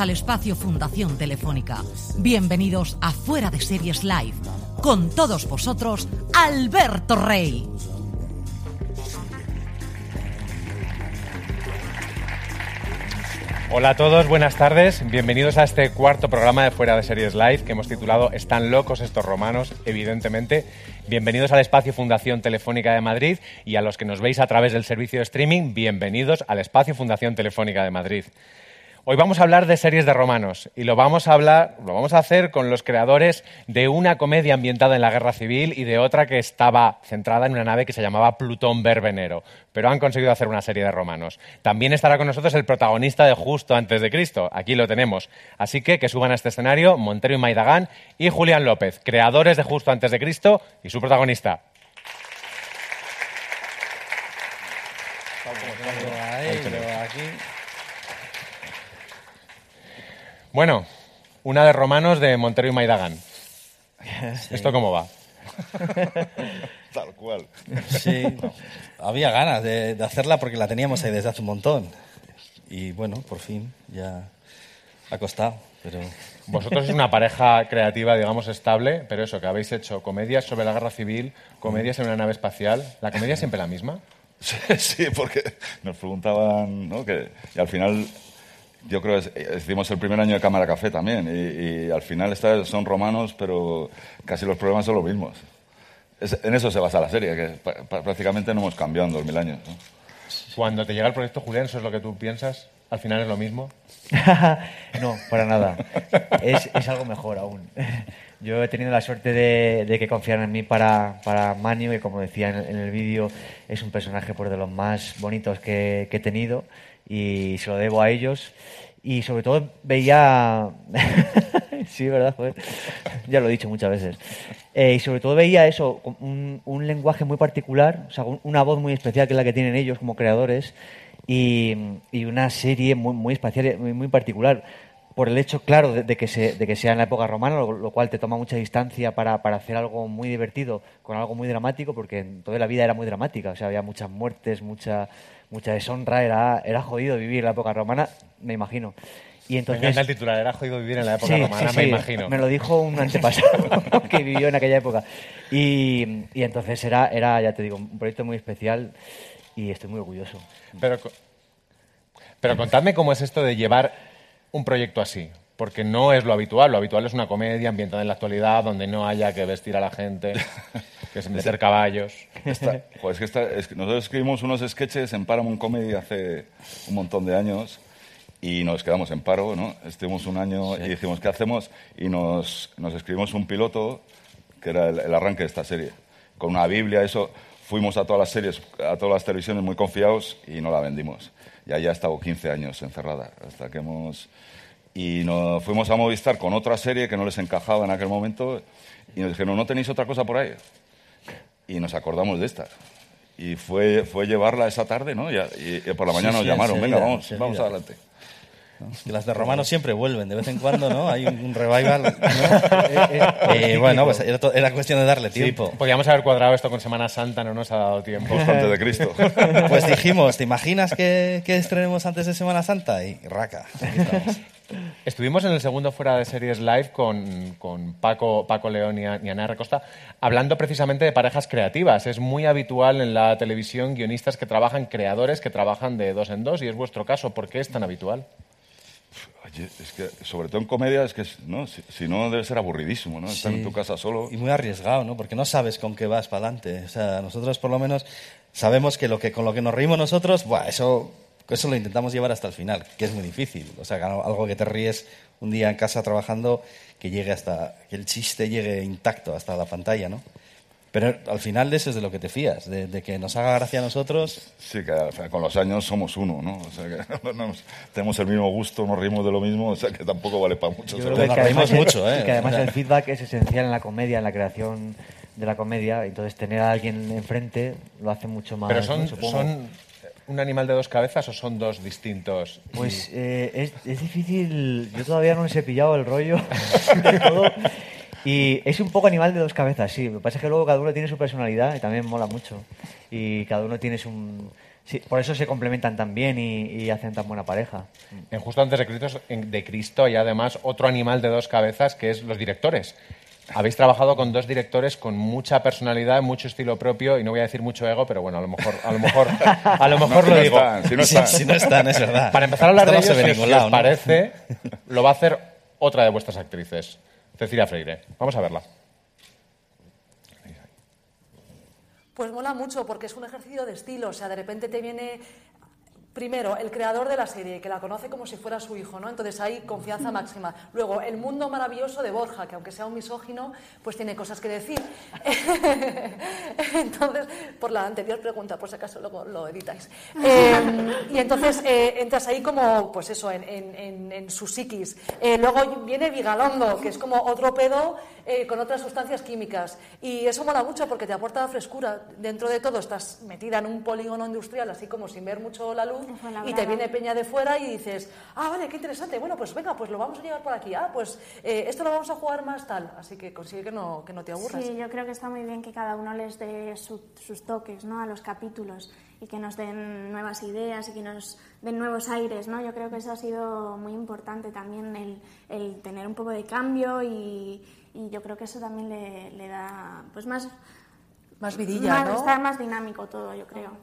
Al espacio Fundación Telefónica. Bienvenidos a Fuera de Series Live. Con todos vosotros, Alberto Rey. Hola a todos, buenas tardes. Bienvenidos a este cuarto programa de Fuera de Series Live que hemos titulado Están locos estos romanos, evidentemente. Bienvenidos al espacio Fundación Telefónica de Madrid y a los que nos veis a través del servicio de streaming, bienvenidos al espacio Fundación Telefónica de Madrid. Hoy vamos a hablar de series de romanos y lo vamos a hablar, lo vamos a hacer con los creadores de una comedia ambientada en la Guerra Civil y de otra que estaba centrada en una nave que se llamaba Plutón Verbenero, pero han conseguido hacer una serie de romanos. También estará con nosotros el protagonista de Justo antes de Cristo, aquí lo tenemos. Así que que suban a este escenario Montero y Maidagán y Julián López, creadores de Justo antes de Cristo y su protagonista. Bueno, una de romanos de Montero y Maidagán. ¿Esto cómo va? Tal cual. Sí, había ganas de, de hacerla porque la teníamos ahí desde hace un montón. Y bueno, por fin, ya ha costado, pero... Vosotros es una pareja creativa, digamos, estable, pero eso, que habéis hecho comedias sobre la guerra civil, comedias en una nave espacial. ¿La comedia es siempre la misma? Sí, sí, porque nos preguntaban, ¿no? Que, y al final, yo creo que hicimos el primer año de Cámara Café también, y, y al final esta- son romanos, pero casi los problemas son los mismos. Es- en eso se basa la serie, que prácticamente no hemos cambiado en dos mil años. ¿no? Cuando te llega el proyecto, Julián, ¿eso es lo que tú piensas? ¿Al final es lo mismo? no, para nada. Es, es algo mejor aún. Yo he tenido la suerte de, de que confiaran en mí para, para Manio, que como decía en el, en el vídeo, es un personaje por de los más bonitos que, que he tenido y se lo debo a ellos. Y sobre todo veía... sí, ¿verdad? Ya lo he dicho muchas veces. Eh, y sobre todo veía eso, un, un lenguaje muy particular, o sea, un- una voz muy especial que es la que tienen ellos como creadores y, y una serie muy, muy especial, muy, muy particular. Por el hecho, claro, de, de que se, de que sea en la época romana, lo, lo cual te toma mucha distancia para, para hacer algo muy divertido con algo muy dramático, porque en toda la vida era muy dramática. O sea, había muchas muertes, mucha, mucha deshonra, era, era jodido vivir en la época romana, me imagino. Y Me entonces, encanta el titular, era jodido vivir en la época Sí, romana, sí, me imagino. Me lo dijo un antepasado que vivió en aquella época. Y, y entonces era, era, ya te digo, un proyecto muy especial y estoy muy orgulloso. Pero, pero contadme cómo es esto de llevar un proyecto así. Porque no es lo habitual. Lo habitual es una comedia ambientada en la actualidad donde no haya que vestir a la gente, que es meter caballos. Esta- joder, es que esta- es que nosotros escribimos unos sketches en Paramount Comedy hace un montón de años y nos quedamos en paro, ¿no? Estuvimos un año y dijimos, ¿qué hacemos? Y nos, nos escribimos un piloto, que era el, el arranque de esta serie, con una Biblia, eso. Fuimos a todas las series, a todas las televisiones muy confiados y no la vendimos. Y ahí ha estado 15 años encerrada, hasta que hemos... Y nos fuimos a Movistar con otra serie que no les encajaba en aquel momento y nos dijeron, ¿no tenéis otra cosa por ahí? y nos acordamos de esta. Y fue, fue llevarla esa tarde, ¿no? Y, y- y por la Sí, mañana nos sí, llamaron, venga, vamos, vamos adelante. Es que las de romanos siempre vuelven, de vez en cuando, ¿no? Hay un, un revival. ¿no? Eh, bueno, pues era, to- era cuestión de darle tiempo. Podríamos haber cuadrado esto con Semana Santa, no nos ha dado tiempo. Antes de Cristo. Pues dijimos, ¿te imaginas que, que estrenemos antes de Semana Santa? Y raca, aquí estamos. Estuvimos en el segundo Fuera de Series Live con, con Paco, Paco León y Ana Recosta hablando precisamente de parejas creativas. Es muy habitual en la televisión guionistas que trabajan, creadores que trabajan de dos en dos y es vuestro caso. ¿Por qué es tan habitual? Oye, es que, sobre todo en comedia, es que ¿no? si, si no debe ser aburridísimo, ¿no? Estar en tu casa solo. Y muy arriesgado, ¿no? Porque no sabes con qué vas para adelante. O sea, nosotros por lo menos sabemos que, lo que con lo que nos reímos nosotros, buah, eso, eso lo intentamos llevar hasta el final, que es muy difícil. O sea, algo que te ríes un día en casa trabajando, que llegue hasta, que el chiste llegue intacto hasta la pantalla, ¿no? Pero al final de eso es de lo que te fías, de, de que nos haga gracia a nosotros. Sí, que o sea, con los años somos uno, ¿no? O sea, que no nos- tenemos el mismo gusto, nos reímos de lo mismo, o sea, que tampoco vale para mucho. Yo creo nos que reímos además, mucho, ¿eh? que además el feedback es esencial en la comedia, en la creación de la comedia. Entonces, tener a alguien enfrente lo hace mucho más. Pero son, son un animal de dos cabezas o son dos distintos. Pues eh, es, es difícil. Yo todavía no les he pillado el rollo de todo. Y es un poco animal de dos cabezas, sí. Lo que pasa es que luego cada uno tiene su personalidad y también mola mucho. Y cada uno tiene su. Sí, por eso se complementan tan bien y, y hacen tan buena pareja. En Justo antes de Cristo, en- de Cristo hay además otro animal de dos cabezas que es los directores. Habéis trabajado con dos directores con mucha personalidad, mucho estilo propio y no voy a decir mucho ego, pero bueno, a lo mejor, a lo mejor, a lo mejor si lo no digo. están, si no Si, están. si no están, es verdad. Para empezar a hablar de Esto ellos, no se ve si os, si os lado, ¿no? parece, lo va a hacer otra de vuestras actrices, Cecilia Freire. Vamos a verla. Pues mola mucho porque es un ejercicio de estilo, o sea, de repente te viene primero el creador de la serie que la conoce como si fuera su hijo, ¿no? Entonces hay confianza máxima. Luego el mundo maravilloso de Borja, que aunque sea un misógino, pues tiene cosas que decir. entonces, por la anterior pregunta, por si acaso luego lo editáis. Eh, y entonces eh, entras ahí como, pues eso, en, en- en- en su psiquis. Eh, luego viene Vigalondo, que es como otro pedo eh, con otras sustancias químicas. Y eso mola mucho porque te aporta frescura. Dentro de todo estás metida en un polígono industrial, así como sin ver mucho la luz, y te viene peña de fuera y dices, ah, vale, qué interesante, bueno, pues venga, pues lo vamos a llevar por aquí, ah, pues eh, esto lo vamos a jugar más tal. Así que consigue que no, que no te aburras. Sí, yo creo que está muy bien que cada uno les dé su- sus toques ¿no? a los capítulos y que nos den nuevas ideas y que nos den nuevos aires. ¿no? Yo creo que eso ha sido muy importante también, el, el tener un poco de cambio y, y yo creo que eso también le, le da pues más, Más vidilla, más- ¿no? está más dinámico todo, yo creo.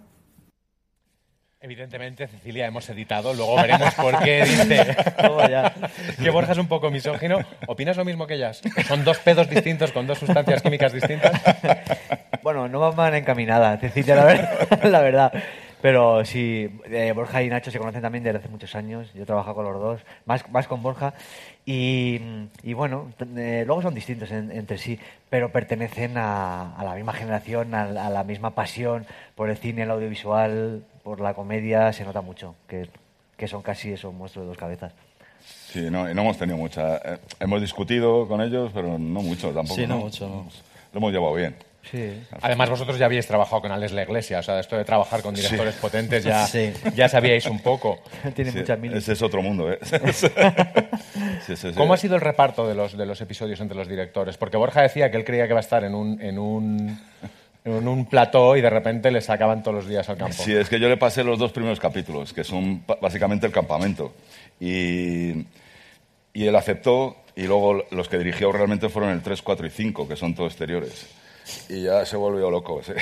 Evidentemente, Cecilia, hemos editado, luego veremos por qué dice que Borja es un poco misógino. ¿Opinas lo mismo que ellas? ¿Son dos pedos distintos con dos sustancias químicas distintas? Bueno, no va mal encaminada, Cecilia, la verdad. la verdad. Pero sí, eh, Borja y Nacho se conocen también desde hace muchos años. Yo he trabajado con los dos, más, más con Borja. Y, y bueno, eh, luego son distintos en- entre sí, pero pertenecen a, a la misma generación, a, la- a la misma pasión por el cine, el audiovisual, por la comedia. Se nota mucho que, que son casi esos monstruos de dos cabezas. Sí, no, y no hemos tenido mucha. eh, hemos discutido con ellos, pero no mucho tampoco. Sí, no mucho, no. Lo hemos llevado bien. Sí. Además, vosotros ya habíais trabajado con Alex La Iglesia, o sea, esto de trabajar con directores potentes ya, Sí. ya sabíais un poco. Tiene Sí, muchas miles. ese es otro mundo, ¿eh? Sí, sí, sí. ¿Cómo ha sido el reparto de los, de los episodios entre los directores? Porque Borja decía que él creía que iba a estar en un, en un, en un plató y de repente le sacaban todos los días al campo. Sí, es que yo le pasé los dos primeros capítulos, que son básicamente el campamento. Y, y él aceptó, y luego los que dirigió realmente fueron el 3, 4 y 5, que son todos exteriores. Y ya se volvió loco. sí.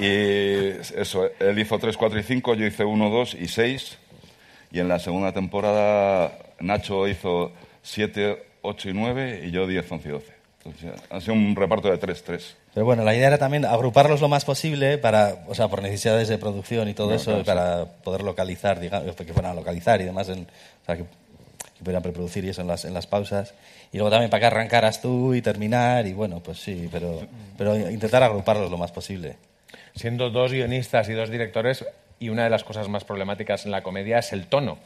Y eso, él hizo 3, 4 y 5, yo hice 1, 2 y 6. Y en la segunda temporada Nacho hizo 7, 8 y 9 y yo 10, 11 y 12. Entonces, ha sido un reparto de 3, 3. Pero bueno, la idea era también agruparlos lo más posible para, o sea, por necesidades de producción y todo No, eso, claro, para poder localizar, digamos, que fueran a localizar y demás, en, o sea, que, que pudieran preproducir y eso en las, en las pausas. Y luego también para que arrancaras tú y terminar, y bueno, pues sí, pero, pero intentar agruparlos lo más posible. Siendo dos guionistas y dos directores, y una de las cosas más problemáticas en la comedia es el tono.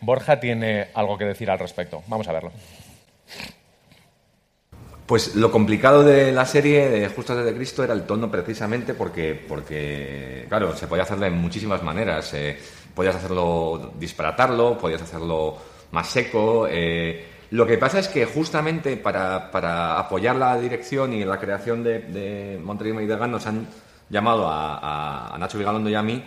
Borja tiene algo que decir al respecto. Vamos a verlo. Pues lo complicado de la serie de Justas desde Cristo era el tono precisamente porque, porque claro, se podía hacerlo de muchísimas maneras. Eh, podías hacerlo, disparatarlo, podías hacerlo más seco. eh. Lo que pasa es que justamente para, para apoyar la dirección y la creación de, de Monterrey Gan nos han llamado a Nacho Vigalondo y a mí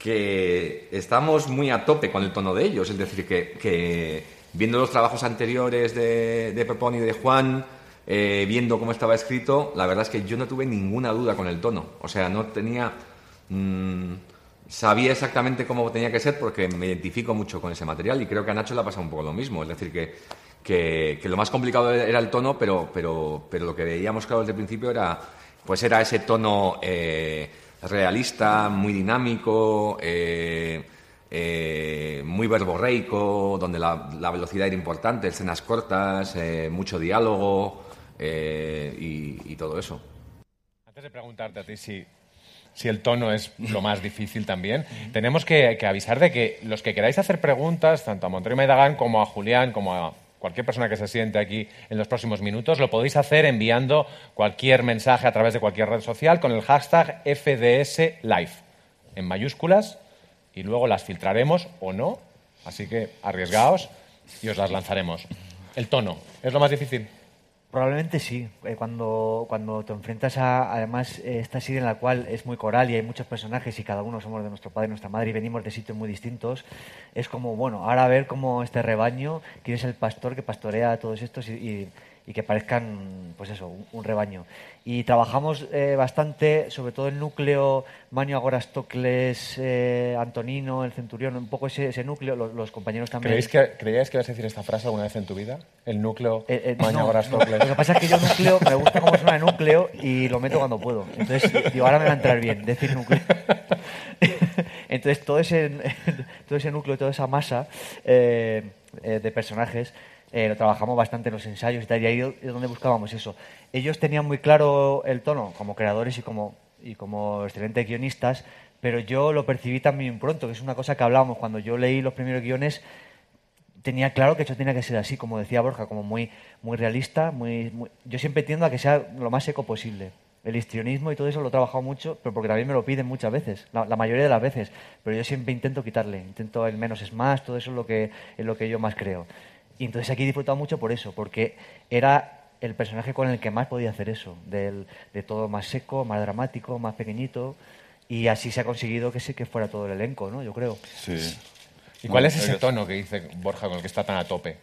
que estamos muy a tope con el tono de ellos. Es decir, que, que viendo los trabajos anteriores de, de Pepón y de Juan, eh, viendo cómo estaba escrito, la verdad es que yo no tuve ninguna duda con el tono. O sea, no tenía. mm, sabía exactamente cómo tenía que ser porque me identifico mucho con ese material y creo que a Nacho le ha pasado un poco lo mismo. Es decir, que, que, lo más complicado era el tono, pero, pero, pero lo que veíamos claro desde el principio era, pues era ese tono eh, realista, muy dinámico, eh, eh, muy verborreico, donde la, velocidad era importante, escenas cortas, mucho diálogo y, y todo eso. Antes de preguntarte a ti si, si el tono es lo más difícil también, tenemos que, que avisar de que los que queráis hacer preguntas, tanto a Montorio Maidagán como a Julián, como a cualquier persona que se siente aquí en los próximos minutos, lo podéis hacer enviando cualquier mensaje a través de cualquier red social con el hashtag FDSLive, en mayúsculas, y luego las filtraremos o no, así que arriesgaos y os las lanzaremos. El tono, ¿es lo más difícil? Probablemente sí. Eh, Cuando, cuando te enfrentas a, además, eh, esta serie en la cual es muy coral y hay muchos personajes y cada uno somos de nuestro padre y nuestra madre y venimos de sitios muy distintos, es como, bueno, ahora a ver cómo este rebaño, quién es el pastor que pastorea a todos estos y, que parezcan, pues eso, un rebaño. Y trabajamos eh, bastante, sobre todo el núcleo, Manio Agorastocles, eh, Antonino, el Centurión, un poco ese, ese núcleo, los, los compañeros también. ¿Creéis que, ¿Creíais que ibas a decir esta frase alguna vez en tu vida? El núcleo Eh, eh, Maña no, Gorastocles. no. Lo que pasa es que yo núcleo, me gusta cómo suena núcleo y lo meto cuando puedo. Entonces, digo, ahora me va a entrar bien decir núcleo. Entonces, todo ese, todo ese núcleo, toda esa masa eh, de personajes eh, lo trabajamos bastante en los ensayos y tal, y ahí es donde buscábamos eso. Ellos tenían muy claro el tono como creadores y como, y como excelentes guionistas, pero yo lo percibí también pronto, que es una cosa que hablábamos cuando yo leí los primeros guiones tenía claro que eso tenía que ser así, como decía Borja, como muy, muy realista. Muy, muy- Yo siempre tiendo a que sea lo más seco posible. El histrionismo y todo eso lo he trabajado mucho, pero porque también me lo piden muchas veces, la, la mayoría de las veces. Pero yo siempre intento quitarle, intento el menos es más, todo eso es lo que, es lo que yo más creo. Y entonces aquí he disfrutado mucho por eso, porque era el personaje con el que más podía hacer eso, del, de todo más seco, más dramático, más pequeñito. Y así se ha conseguido que sí que fuera todo el elenco, ¿no? Yo creo. Sí. ¿Y cuál es ese tono que dice Borja con el que está tan a tope?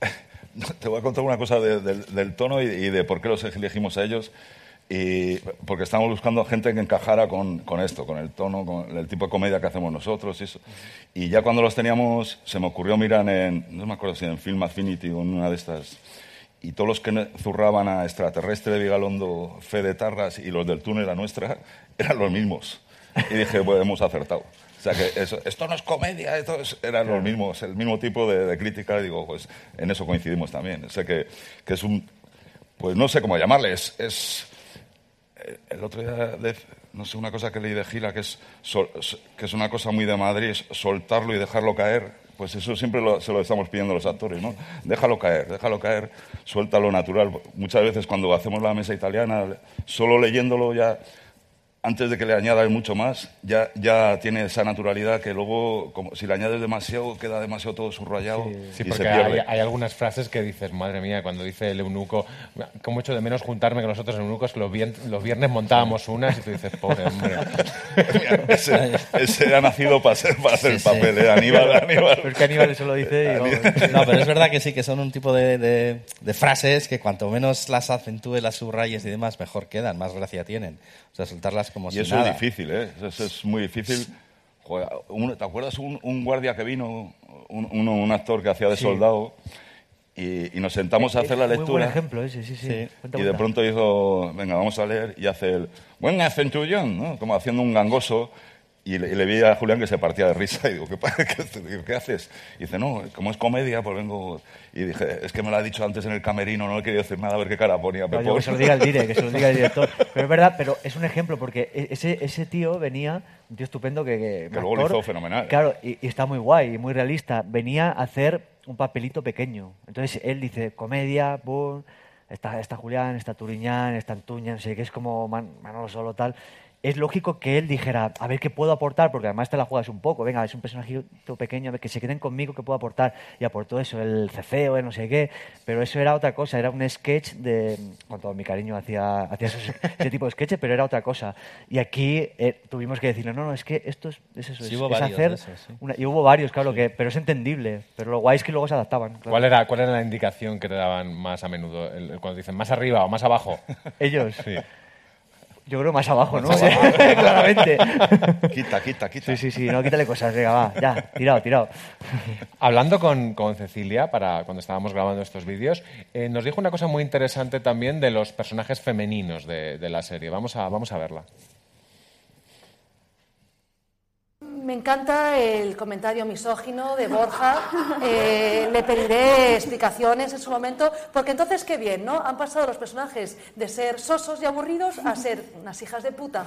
Te voy a contar una cosa de- del- del tono y, y de por qué los elegimos a ellos. Y porque estamos buscando gente que encajara con, con esto, con el tono, con el tipo de comedia que hacemos nosotros. Y, eso. y ya cuando los teníamos, se me ocurrió mirar en, no me acuerdo si en Film Affinity o en una de estas, y todos los que zurraban a Extraterrestre de Vigalondo, Fe de Tarras y los del túnel a nuestra, eran los mismos. Y dije, pues hemos acertado. O sea que eso- esto no es comedia, esto es- eran los mismos, el mismo tipo de, de crítica. Y digo, pues en eso coincidimos también. O sea que, que es un, pues no sé cómo llamarle, es, es- el otro día, no sé, una cosa que leí de Gila, que es, sol- que es una cosa muy de Madrid, es soltarlo y dejarlo caer. Pues eso siempre lo- se lo estamos pidiendo los actores, ¿no? Déjalo caer, déjalo caer, suéltalo natural. Muchas veces cuando hacemos la mesa italiana, solo leyéndolo ya, antes de que le añadas mucho más, ya, ya tiene esa naturalidad que luego, como, si le añades demasiado, queda demasiado todo subrayado Sí, y porque se pierde. hay, hay algunas frases que dices, madre mía, cuando dice el eunuco, como echo de menos juntarme con los otros eunucos, que los, vien- los viernes montábamos unas y tú dices, pobre hombre. Mira, ese, ese ha nacido para, ser, para hacer el Sí, sí. papel, ¿eh? Aníbal, Aníbal. Pero es que Aníbal eso lo dice y vamos. No, pero es verdad que sí, que son un tipo de, de- de frases que cuanto menos las acentúes, las subrayes y demás, mejor quedan, más gracia tienen. O sea, soltarlas como Y si eso nada. es difícil, ¿eh? Eso es muy difícil. Joder, ¿Te acuerdas un, un guardia que vino, un, un actor que hacía de Sí. soldado, y, y nos sentamos a hacer la Muy buen lectura? ejemplo ese, sí, sí. Sí. Cuenta, Y de cuenta. pronto hizo, venga, vamos a leer, y hace el buen acentullón, ¿no? Como haciendo un gangoso. Y le, y le vi a Julián que se partía de risa y digo, ¿qué, qué, ¿qué haces? Y dice, no, como es comedia, pues vengo... Y dije, es que me lo ha dicho antes en el camerino, no le quería decir nada, a ver qué cara ponía. No, Pepo". yo que se lo diga el dire, que se lo diga el director. Pero es verdad, pero es un ejemplo porque e- ese, ese tío venía, un tío estupendo que... Que, Que luego lo hizo fenomenal. Claro, y, y está muy guay y muy realista. Venía a hacer un papelito pequeño. Entonces él dice, comedia, boom, está, está Julián, está Turiñán, está Antuña, no sé qué, es como Man- Manolo Solo, tal. Es lógico que él dijera, a ver qué puedo aportar, porque además te la juegas un poco, venga, es un personajito pequeño, a ver, que se queden conmigo, qué puedo aportar. Y aportó eso, el cefeo, el no sé qué, pero eso era otra cosa, era un sketch de, con todo mi cariño hacia, hacia esos- ese tipo de sketches, pero era otra cosa. Y aquí eh, tuvimos que decirle, no, no, es que esto es, es eso, Sí, es, hubo es varios hacer... sí. una- y hubo varios, claro, que, pero es entendible. Pero lo guay es que luego se adaptaban. claro. ¿Cuál era, ¿Cuál era la indicación que te daban más a menudo? El- el- cuando dicen más arriba o más abajo. Ellos. Yo creo más abajo, ¿no? Más abajo. Claramente. Quita, quita, quita. Sí, sí, sí, no, quítale cosas, venga, va, ya, tirado, tirado. Hablando con, con Cecilia, para cuando estábamos grabando estos vídeos, eh, nos dijo una cosa muy interesante también de los personajes femeninos de, de la serie. Vamos a, vamos a verla. Me encanta el comentario misógino de Borja. Eh, le pediré explicaciones en su momento, porque entonces qué bien, ¿no? Han pasado los personajes de ser sosos y aburridos a ser unas hijas de puta.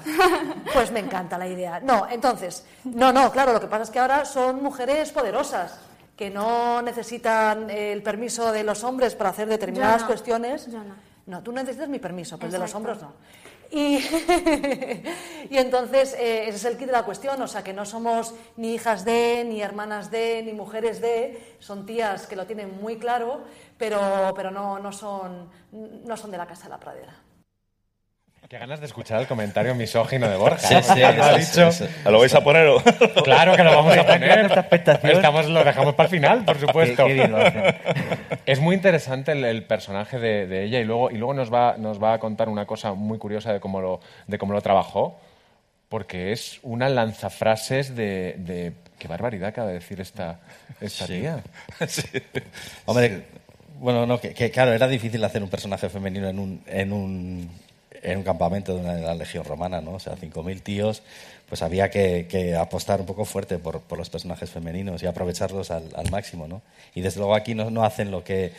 Pues me encanta la idea. No, entonces, no, no, claro, lo que pasa es que ahora son mujeres poderosas que no necesitan el permiso de los hombres para hacer determinadas no. cuestiones. Yo no. No, tú necesitas mi permiso, pero el de los Exacto. hombres no. Y, y entonces eh, ese es el kit de la cuestión, o sea que no somos ni hijas de, ni hermanas de, ni mujeres de, son tías que lo tienen muy claro, pero, pero no, no, son, no son de la casa de la pradera. Qué ganas de escuchar el comentario misógino de Borja. Sí, ¿eh? sí, lo ha sí, dicho. sí, ¿Lo vais a poner o? Claro que lo vamos a poner. Estamos, lo dejamos para el final, por supuesto. Qué- qué bien lo hacen. Es muy interesante el, el personaje de, de ella y luego, y luego nos, va, nos va a contar una cosa muy curiosa de cómo lo, de cómo lo trabajó, porque es una lanzafrases de, de- Qué barbaridad acaba de decir esta, esta Sí. tía. Hombre, bueno, no, que, que claro, era difícil hacer un personaje femenino en un, en un, en un campamento de una de la Legión Romana, ¿no? O sea, 5.000 tíos, pues había que, apostar un poco fuerte por, los personajes femeninos y aprovecharlos al, máximo, ¿no? Y desde luego aquí no, no hacen lo que,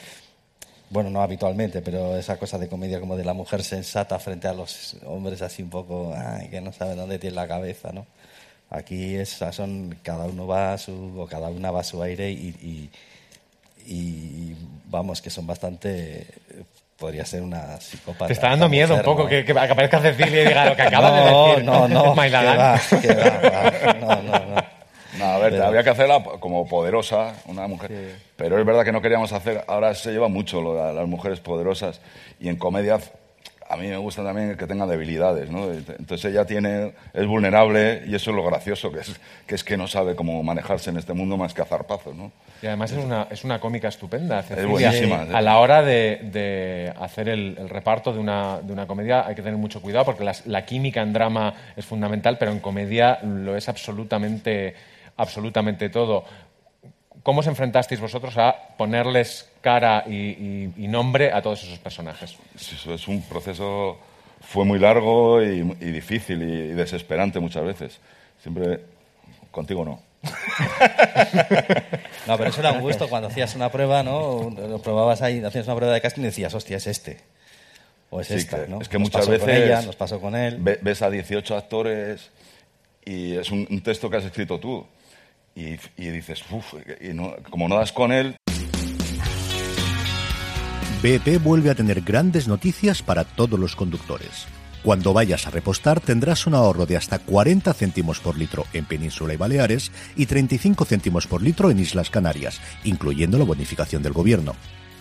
bueno, no habitualmente, pero esa cosa de comedia como de la mujer sensata frente a los hombres así un poco, ay, que no saben dónde tiene la cabeza, ¿no? Aquí es, son, cada uno va a su, o cada una va a su aire y- y vamos, que son bastante. Podría ser una psicópata. Te está dando miedo un poco ¿no? que, que aparezca Cecilia y diga lo que acaba de no, decir. No, no, va, va, va. No, no, no. No, a ver, Pero- había que hacerla como poderosa, una mujer. Pero es verdad que no queríamos hacer. Ahora se lleva mucho lo de las mujeres poderosas. Y en comedia, a mí me gusta también que tengan debilidades, ¿no? Entonces ella tiene, es vulnerable y eso es lo gracioso, que es, que es que no sabe cómo manejarse en este mundo más que a zarpazos, ¿no? Y además es una, es una cómica estupenda, Cecilia. buenísima. A la hora de, de hacer el, el reparto de una, de una comedia hay que tener mucho cuidado porque las- la química en drama es fundamental, pero en comedia lo es absolutamente, absolutamente todo. ¿Cómo os enfrentasteis vosotros a ponerles cara y, y- y nombre a todos esos personajes? Es un proceso, fue muy largo y, y difícil y, y desesperante muchas veces. Siempre, contigo no. No, pero eso era un gusto cuando hacías una prueba, ¿no? Lo probabas ahí, hacías una prueba de casting y decías, hostia, es este. O es Sí, esta, que- ¿no? Es que Nos muchas pasó veces con ella, nos pasó con él. ve- ves a 18 actores y es un, un texto que has escrito tú. Y, dices, uff, como no das con él, BP vuelve a tener grandes noticias para todos los conductores. Cuando vayas a repostar tendrás un ahorro de hasta 40 céntimos por litro en Península y Baleares y 35 céntimos por litro en Islas Canarias, incluyendo la bonificación del gobierno.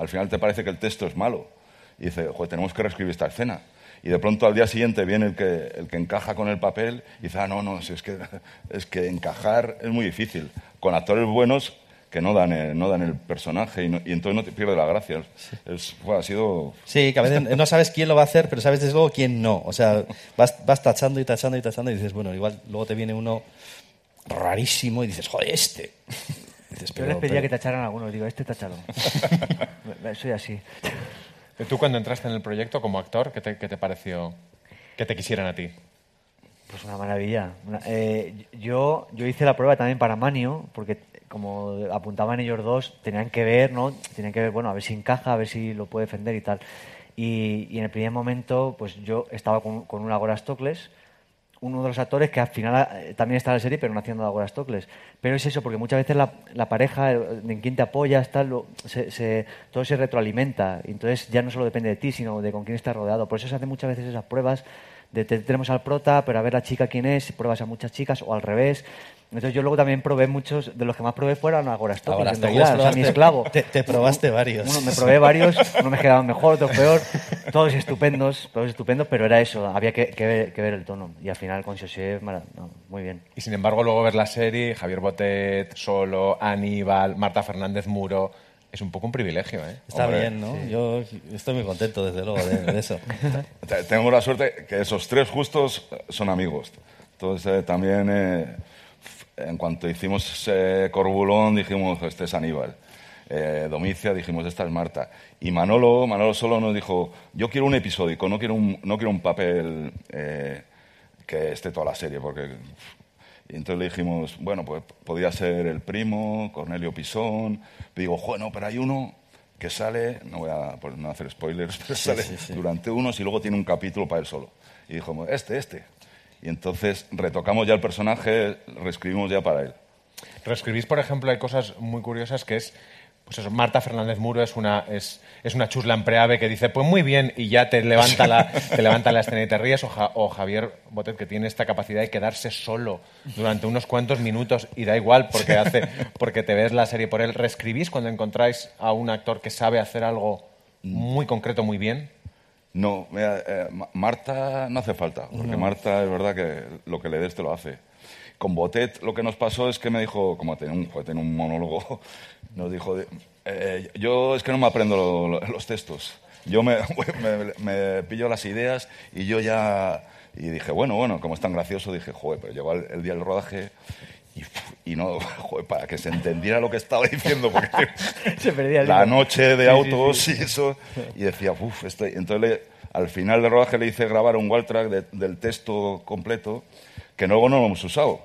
Al final te parece que el texto es malo. Y dice, joder, tenemos que reescribir esta escena. Y de pronto al día siguiente viene el que, el que encaja con el papel y dice, ah, no, no, si es, que, es que encajar es muy difícil. Con actores buenos que no dan el, no dan el personaje y, no- y entonces no te pierde la gracia. Es, ha sido... Sí, que a veces no sabes quién lo va a hacer, pero sabes desde luego quién no. O sea, vas, vas tachando y tachando y tachando y dices, bueno, igual luego te viene uno rarísimo y dices, joder, este. Dices, Yo les pedía pero- que tacharan algunos, digo, este tachalo. Soy así. ¿Tú cuando entraste en el proyecto como actor, qué te, qué te pareció que te quisieran a ti? Pues una maravilla. Una- eh, yo, yo hice la prueba también para Manio, porque como apuntaban ellos dos, tenían que ver, ¿no? Tenían que ver, bueno, a ver si encaja, a ver si lo puede defender y tal. Y, y en el primer momento, pues yo estaba con, con un Agora Stokles, uno de los actores que al final eh, también está en la serie, pero no haciendo Stokles. Pero es eso, porque muchas veces la, pareja, en quién te apoyas, tal, se, todo se retroalimenta. Entonces ya no solo depende de ti, sino de con quién estás rodeado. Por eso se hacen muchas veces esas pruebas de te- tenemos al prota, pero a ver la chica quién es, pruebas a muchas chicas o al revés. Entonces yo luego también probé muchos, de los que más probé fueron Agora Agora en realidad, o sea, mi esclavo. te- te probaste varios. Uno, me probé varios, unos me quedaban mejor, otros peor, todos estupendos, todos estupendos, pero era eso, había que, que ver, que ver el tono. Y al final con José, muy bien. Y sin embargo, luego ver la serie, Javier Botet, Solo, Aníbal, Marta Fernández Muro, es un poco un privilegio, ¿eh? Está Hombre, bien, ¿no? Yo estoy muy contento, desde luego, de, de eso. Te- Tengo la suerte que esos tres justos son amigos. Entonces eh, también, eh, en cuanto hicimos eh, Corbulón, dijimos, este es Aníbal. Eh, Domicia, dijimos, esta es Marta. Y Manolo, Manolo solo nos dijo, yo quiero un episódico, no quiero un, no quiero un papel eh, que esté toda la serie, porque... Y entonces le dijimos, bueno, pues podía ser el primo, Cornelio Pisón. Digo, bueno, pero hay uno que sale, no voy a no hacer spoilers, pero Sí, sale sí, sí. durante unos y luego tiene un capítulo para él solo. Y dijo, este, este. Y entonces retocamos ya el personaje, reescribimos ya para él. Reescribís, por ejemplo, hay cosas muy curiosas que es, pues eso, Marta Fernández Muro es una, es, es una chusla en preave que dice, pues muy bien, y ya te levanta la, te levanta la escena y te ríes, o, Ja- o Javier Botet, que tiene esta capacidad de quedarse solo durante unos cuantos minutos y da igual porque, hace, porque te ves la serie por él. ¿Reescribís cuando encontráis a un actor que sabe hacer algo muy concreto, muy bien? No, mira, eh, Ma- Marta no hace falta, porque No. Marta es verdad que lo que le des te lo hace. Con Botet lo que nos pasó es que me dijo, como tenía un, tenía un monólogo, nos dijo, eh, yo es que no me aprendo lo- lo- los textos. Yo me, me, me pillo las ideas y yo ya... Y dije, bueno, bueno, como es tan gracioso, dije, joder, pero llegó el, el día del rodaje y, y no, joder, para que se entendiera lo que estaba diciendo, porque Se perdía el la noche de Sí, sí, autos sí. y eso, y decía, uff, esto... y entonces le- al final del rodaje le hice grabar un wall track de- del texto completo, que luego no lo hemos usado,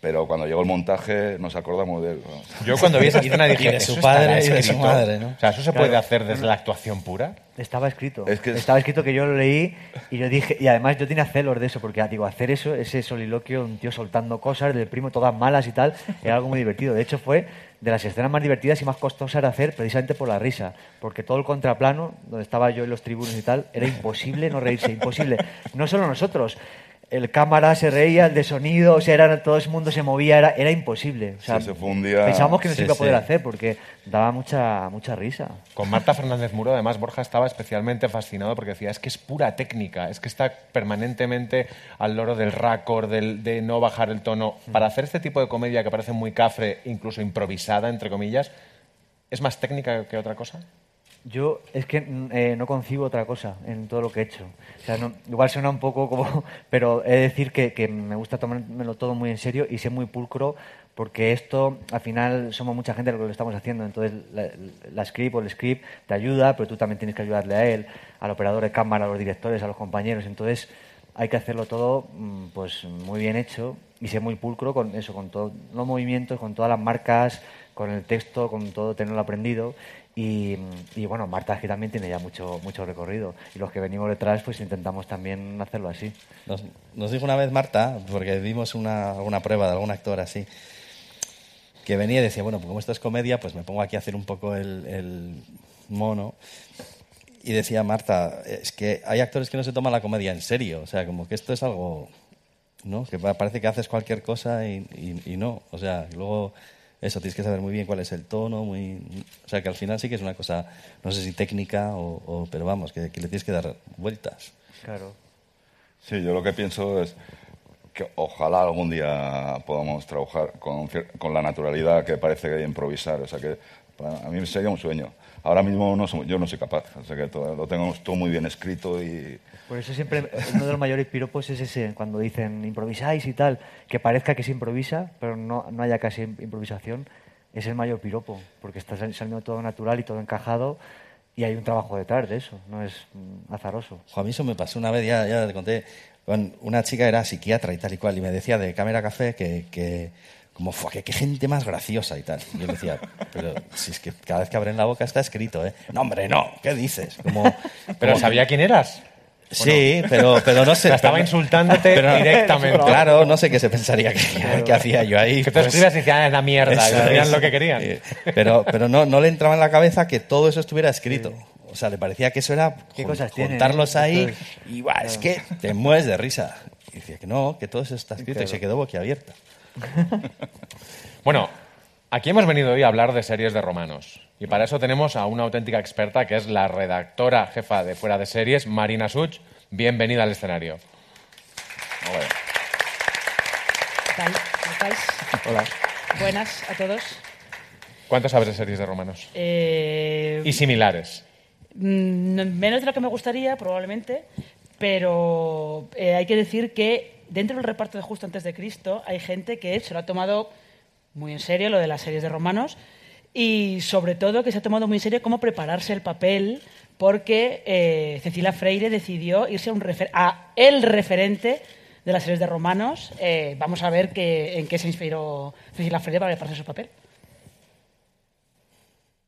pero cuando llegó el montaje nos acordamos de él. vamos. Yo cuando vi esa escena dije, Y de su "¿Eso padre y de su escrito?". madre, ¿no? O sea, ¿eso se puede Claro. hacer desde la actuación pura? Estaba escrito. Es que- Estaba escrito que yo lo leí y yo dije, y además yo tenía celos de eso, porque digo, hacer eso, ese soliloquio, un tío soltando cosas del primo, todas malas y tal, era algo muy divertido. De hecho, fue de las escenas más divertidas y más costosas de hacer precisamente por la risa, porque todo el contraplano, donde estaba yo en los tribunos y tal, era imposible no reírse, imposible. No solo nosotros. El cámara se reía, el de sonido, o sea, era, todo el mundo se movía, era, era imposible. O sea, Sí, se fue un día- pensábamos que no se Sí, iba a poder sí. hacer porque daba mucha, mucha risa. Con Marta Fernández Muro, además, Borja estaba especialmente fascinado porque decía, es que es pura técnica, es que está permanentemente al loro del raccord, del, de no bajar el tono. Para hacer este tipo de comedia que parece muy cafre, incluso improvisada, entre comillas, ¿es más técnica que otra cosa? Yo es que mm, eh, no concibo otra cosa en todo lo que he hecho. O sea, igual suena un poco como... Pero he de decir que, que me gusta tomármelo todo muy en serio y ser muy pulcro porque esto, al final, somos mucha gente lo que lo estamos haciendo. Entonces, la, la script o el script te ayuda, pero tú también tienes que ayudarle a él, al operador de cámara, a los directores, a los compañeros. Entonces, hay que hacerlo todo mm, pues muy bien hecho y ser muy pulcro con eso, con todos los movimientos, con todas las marcas, con el texto, con todo tenerlo aprendido. Y, y, bueno, Marta es que también tiene ya mucho, mucho recorrido. Y los que venimos detrás, pues intentamos también hacerlo así. Nos, nos dijo una vez Marta, porque vimos una, alguna prueba de algún actor así, que venía y decía, bueno, pues como esto es comedia, pues me pongo aquí a hacer un poco el, el mono. Y decía Marta, es que hay actores que no se toman la comedia en serio, o sea, como que esto es algo, ¿no? Que pa- parece que haces cualquier cosa y, y- y no, o sea, luego eso, tienes que saber muy bien cuál es el tono, muy, o sea, que al final sí que es una cosa, no sé si técnica o, o- pero vamos, que, que le tienes que dar vueltas. Claro. Sí, yo lo que pienso es que ojalá algún día podamos trabajar con la naturalidad que parece que hay improvisar. O sea que para a mí sería un sueño. Ahora mismo no soy- yo no soy capaz. O sea que todo- lo tengo todo muy bien escrito y Por eso siempre uno de los mayores piropos es ese, cuando dicen improvisáis y tal, que parezca que se improvisa, pero no, no haya casi improvisación, es el mayor piropo, porque está sal- saliendo todo natural y todo encajado Y hay un trabajo detrás de eso, no es mm, azaroso. A mí eso me pasó una vez, ya, ya te conté, con una chica era psiquiatra y tal y cual, y me decía de cámara café que, que como, "Fua, que qué gente más graciosa y tal. Y yo decía, pero si es que cada vez que abren la boca está escrito, ¿eh? No, hombre, no, ¿qué dices? Como, Pero como- ¿sabía quién eras? Sí, pero, pero no sé. La estaba pero- insultándote pero- directamente. Claro, no sé qué se pensaría que, que hacía yo ahí. Que tú pues. escribías y decían, "Ah, es la mierda, y lo que querían. Eh, Pero, pero no, no le entraba en la cabeza que todo eso estuviera escrito. O sea, le parecía que eso era ¿Qué jun- cosas tiene, juntarlos eh? ahí Esto es- y "Buah, es que te mueves de risa. Y decía que no, que todo eso está escrito y se quedó boquiabierta. Bueno, aquí hemos venido hoy a hablar de series de romanos. Y para eso tenemos a una auténtica experta que es la redactora jefa de Fuera de Series, Marina Such. Bienvenida al escenario. ¿Qué tal? ¿Cómo estáis? Hola. Buenas a todos. ¿Cuánto sabes de series de romanos? Eh, Y similares. mm, menos de lo que me gustaría, probablemente, pero eh, hay que decir que dentro del reparto de Justo antes de Cristo hay gente que se lo ha tomado muy en serio lo de las series de romanos y sobre todo que se ha tomado muy en serio cómo prepararse el papel porque eh, Cecilia Freire decidió irse a, un refer- a el referente de las series de romanos. Eh, vamos a ver que- en qué se inspiró Cecilia Freire para prepararse su papel.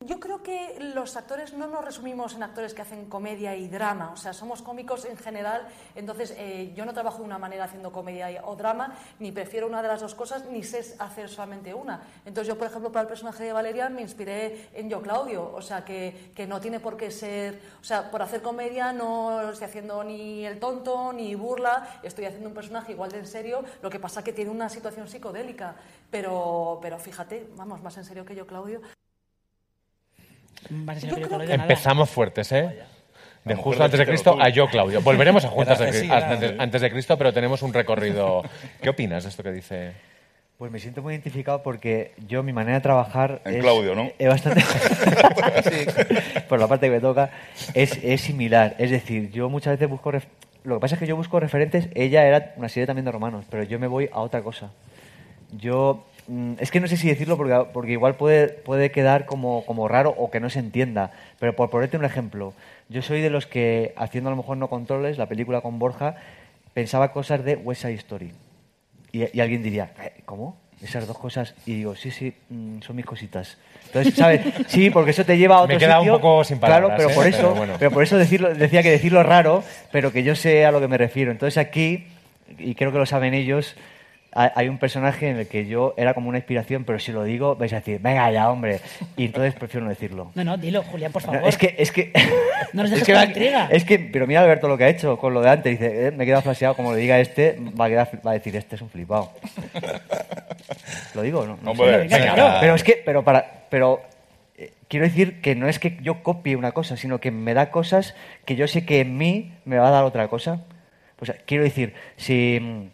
Yo creo que los actores no nos resumimos en actores que hacen comedia y drama, o sea, somos cómicos en general, entonces eh, yo no trabajo de una manera haciendo comedia o drama, ni prefiero una de las dos cosas, ni sé hacer solamente una. Entonces yo, por ejemplo, para el personaje de Valerian me inspiré en Yo Claudio, o sea, que, que no tiene por qué ser, o sea, por hacer comedia no estoy haciendo ni el tonto, ni burla, estoy haciendo un personaje igual de en serio, lo que pasa que tiene una situación psicodélica, pero, pero fíjate, vamos, más en serio que Yo Claudio. Más en serio Yo que yo, creo Claudio, nada. Empezamos fuertes, ¿eh? De justo antes de Cristo a yo, Claudio. Volveremos a juntas de antes de Cristo, pero tenemos un recorrido. ¿Qué opinas de esto que dice? Pues me siento muy identificado porque yo, mi manera de trabajar. En es, Claudio, ¿no? Es bastante. Por la parte que me toca, es, es similar. Es decir, yo muchas veces busco. ref- Lo que pasa es que yo busco referentes. Ella era una serie también de romanos, pero yo me voy a otra cosa. Yo. Mm, Es que no sé si decirlo porque, porque igual puede, puede quedar como, como raro o que no se entienda. Pero por ponerte un ejemplo, yo soy de los que, haciendo a lo mejor no controles, la película con Borja, pensaba cosas de West Side Story. Y, y alguien diría, "Eh, ¿cómo? Esas dos cosas. Y digo, sí, sí, mm, son mis cositas. Entonces, ¿sabes? Sí, porque eso te lleva a otro Me he quedado un sitio. poco sin Claro, palabras, pero ¿eh? por Pero eso, bueno. pero por eso decirlo, decía que decirlo es raro, pero que yo sé a lo que me refiero. Entonces aquí, y creo que lo saben ellos, hay un personaje en el que yo era como una inspiración, pero si lo digo vais a decir, venga ya, hombre. Y entonces prefiero no decirlo. No, no, dilo, Julián, por favor. No, es que, es que, No nos es dejes que, la ha- intriga. es que, pero mira Alberto lo que ha hecho con lo de antes, dice, eh, me he quedado flasheado, como le diga este, va a, quedar, va a decir, este es un flipado. ¿Lo digo o no? No Hombre, sé. venga, claro. Pero es que, pero para, pero eh, quiero decir que no es que yo copie una cosa, sino que me da cosas que yo sé que en mí me va a dar otra cosa. Pues quiero decir, si,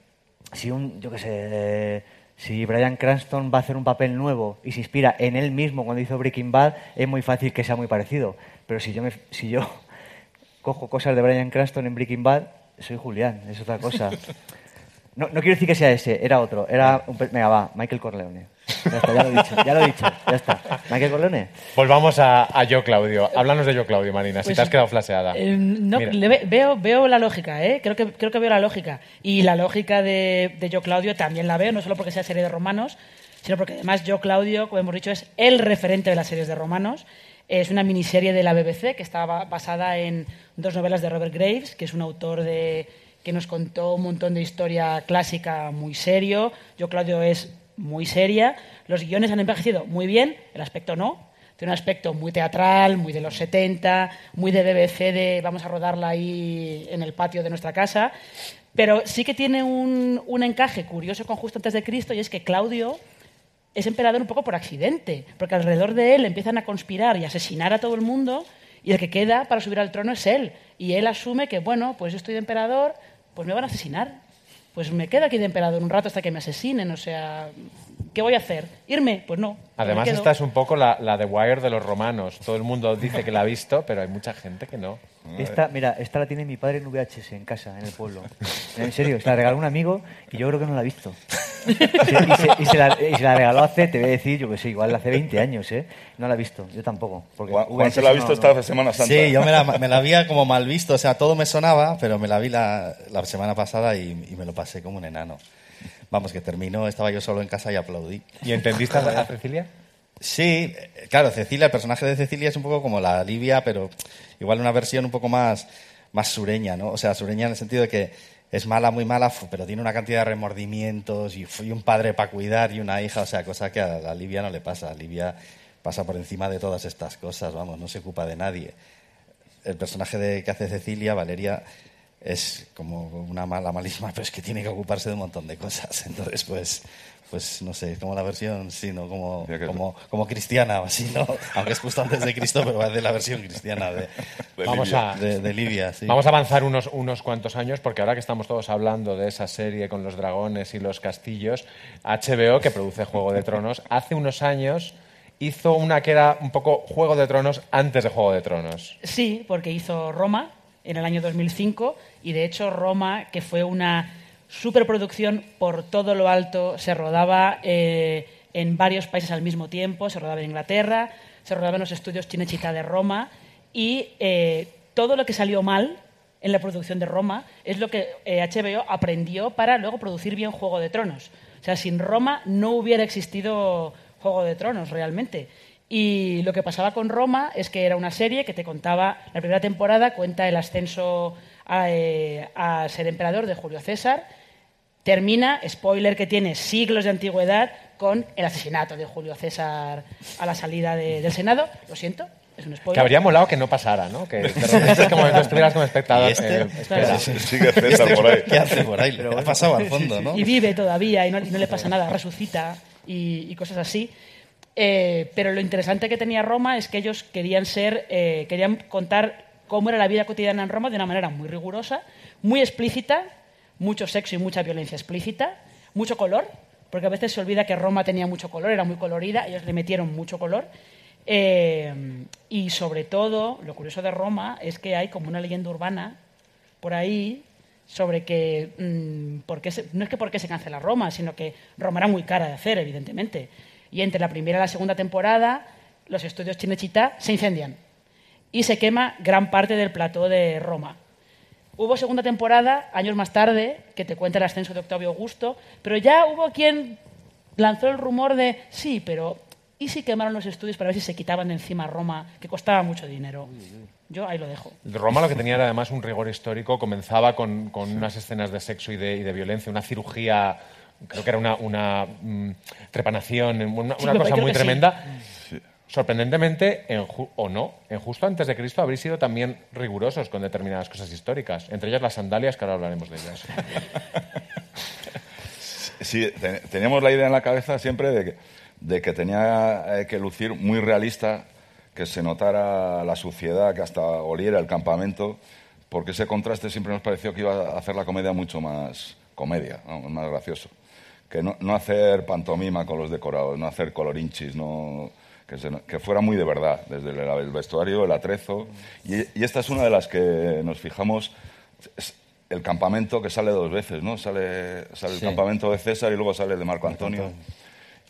si un, yo qué sé, eh, si Brian Cranston va a hacer un papel nuevo y se inspira en él mismo cuando hizo Breaking Bad, es muy fácil que sea muy parecido. Pero si yo me, si yo cojo cosas de Brian Cranston en Breaking Bad, soy Julián, es otra cosa. No, no quiero decir que sea ese, era otro. Era un, venga, va, Michael Corleone. Ya está, ya lo he dicho, ya lo he dicho, ya está. Michael Corleone. Volvamos a, a yo, Claudio. Háblanos de yo, Claudio, Marina, si Pues, te has quedado flaseada. Eh, no, le ve- veo, veo la lógica, ¿eh? Creo que, creo que veo la lógica. Y la lógica de, de Yo Claudio también la veo, no solo porque sea serie de romanos, sino porque además Yo Claudio, como hemos dicho, es el referente de las series de romanos. Es una miniserie de la BBC que está ba- basada en dos novelas de Robert Graves, que es un autor de, que nos contó un montón de historia clásica muy serio. Yo Claudio es muy seria. Los guiones han envejecido muy bien, el aspecto no. Tiene un aspecto muy teatral, muy de los 70, muy de BBC, de vamos a rodarla ahí en el patio de nuestra casa. Pero sí que tiene un, un encaje curioso con Justo antes de Cristo y es que Claudio es emperador un poco por accidente, porque alrededor de él empiezan a conspirar y asesinar a todo el mundo y el que queda para subir al trono es él. Y él asume que, bueno, pues yo estoy de emperador, pues me van a asesinar. Pues me quedo aquí de emperador un rato hasta que me asesinen, o sea, ¿Qué voy a hacer? ¿Irme? Pues no. Además, esta es un poco la, la de Wire de los romanos. Todo el mundo dice que la ha visto, pero hay mucha gente que no. Esta, mira, esta la tiene mi padre en VHS en casa, en el pueblo. En serio, se la regaló un amigo y yo creo que no la ha visto. Y se, y se- y se la, y se la regaló hace, te voy a decir, yo que sé, igual hace 20 años, ¿eh? No la ha visto, yo tampoco. Porque Juan, Juan se la ha visto no- esta no. Semana Santa. Sí, yo me la, me la había como mal visto, o sea, todo me sonaba, pero me la vi la, la semana pasada y, y me lo pasé como un enano. Vamos, que terminó, estaba yo solo en casa y aplaudí. ¿Y entendiste a, Cecilia? Sí, claro, Cecilia, el personaje de Cecilia es un poco como la Livia, pero igual una versión un poco más, más sureña, ¿no? O sea, sureña en el sentido de que es mala, muy mala, pero tiene una cantidad de remordimientos y, y un padre para cuidar y una hija, o sea, cosa que a la Livia no le pasa. A Livia pasa por encima de todas estas cosas, vamos, no se ocupa de nadie. El personaje de, que hace Cecilia, Valeria, es como una mala malísima, pero es que tiene que ocuparse de un montón de cosas. Entonces, pues, pues no sé, como la versión, sí, ¿no? Como, como, como cristiana o así, ¿no? Aunque es justo antes de Cristo, pero va de la versión cristiana de, De Vamos a, de, de Livia, sí. Vamos a avanzar unos, unos cuantos años, porque ahora que estamos todos hablando de esa serie con los dragones y los castillos, HBO, que produce Juego de Tronos, hace unos años hizo una que era un poco Juego de Tronos antes de Juego de Tronos. Sí, porque hizo Roma en el año 2005 y de hecho Roma, que fue una superproducción por todo lo alto, se rodaba eh, en varios países al mismo tiempo, se rodaba en Inglaterra, se rodaba en los estudios Cinecittà de Roma y eh, todo lo que salió mal en la producción de Roma es lo que eh, HBO aprendió para luego producir bien Juego de Tronos. O sea, sin Roma no hubiera existido Juego de Tronos realmente. Y lo que pasaba con Roma es que era una serie que te contaba, la primera temporada cuenta el ascenso a, eh, a ser emperador de Julio César, termina, spoiler que tiene siglos de antigüedad, con el asesinato de Julio César a la salida de- del Senado. Lo siento, es un spoiler. Que habría molado que no pasara, ¿no? Que es como que estuvieras como espectador. ¿Y este? eh, espera. Sigue César por ahí. ¿Qué hace por ahí? ha pasado al fondo, ¿no? Y vive todavía y no, y no le pasa nada, resucita y, y cosas así. Eh, pero lo interesante que tenía Roma es que ellos querían ser, eh, querían contar cómo era la vida cotidiana en Roma de una manera muy rigurosa, muy explícita, mucho sexo y mucha violencia explícita, mucho color, porque a veces se olvida que Roma tenía mucho color, era muy colorida, ellos le metieron mucho color. Eh, y sobre todo, lo curioso de Roma es que hay como una leyenda urbana por ahí sobre que mm, por qué se- no es que por qué se cancela Roma, sino que Roma era muy cara de hacer, evidentemente. Y entre la primera y la segunda temporada, los estudios Cinecittà se incendian y se quema gran parte del plató de Roma. Hubo segunda temporada, años más tarde, que te cuenta el ascenso de Octavio Augusto, pero ya hubo quien lanzó el rumor de, sí, pero ¿y si quemaron los estudios para ver si se quitaban de encima Roma, que costaba mucho dinero? Yo ahí lo dejo. Roma lo que tenía era además un rigor histórico, comenzaba con, con unas escenas de sexo y de, y de violencia, una cirugía, creo que era una, una, mm, trepanación, una, Sí, una cosa muy sí. tremenda. Sorprendentemente, en ju- o no, en justo antes de Cristo habréis sido también rigurosos con determinadas cosas históricas, entre ellas las sandalias, que ahora hablaremos de ellas. Sí, te- teníamos la idea en la cabeza siempre de que, de que tenía eh, que lucir muy realista, que se notara la suciedad, que hasta oliera el campamento, porque ese contraste siempre nos pareció que iba a hacer la comedia mucho más comedia, ¿no? más gracioso. Que no, no hacer pantomima con los decorados, no hacer colorinchis, no, que, se- que fuera muy de verdad, desde el, el vestuario, el atrezo. Y, y esta es una de las que nos fijamos, el campamento que sale dos veces, ¿no? Sale, sale el campamento de César y luego sale el de Marco Antonio.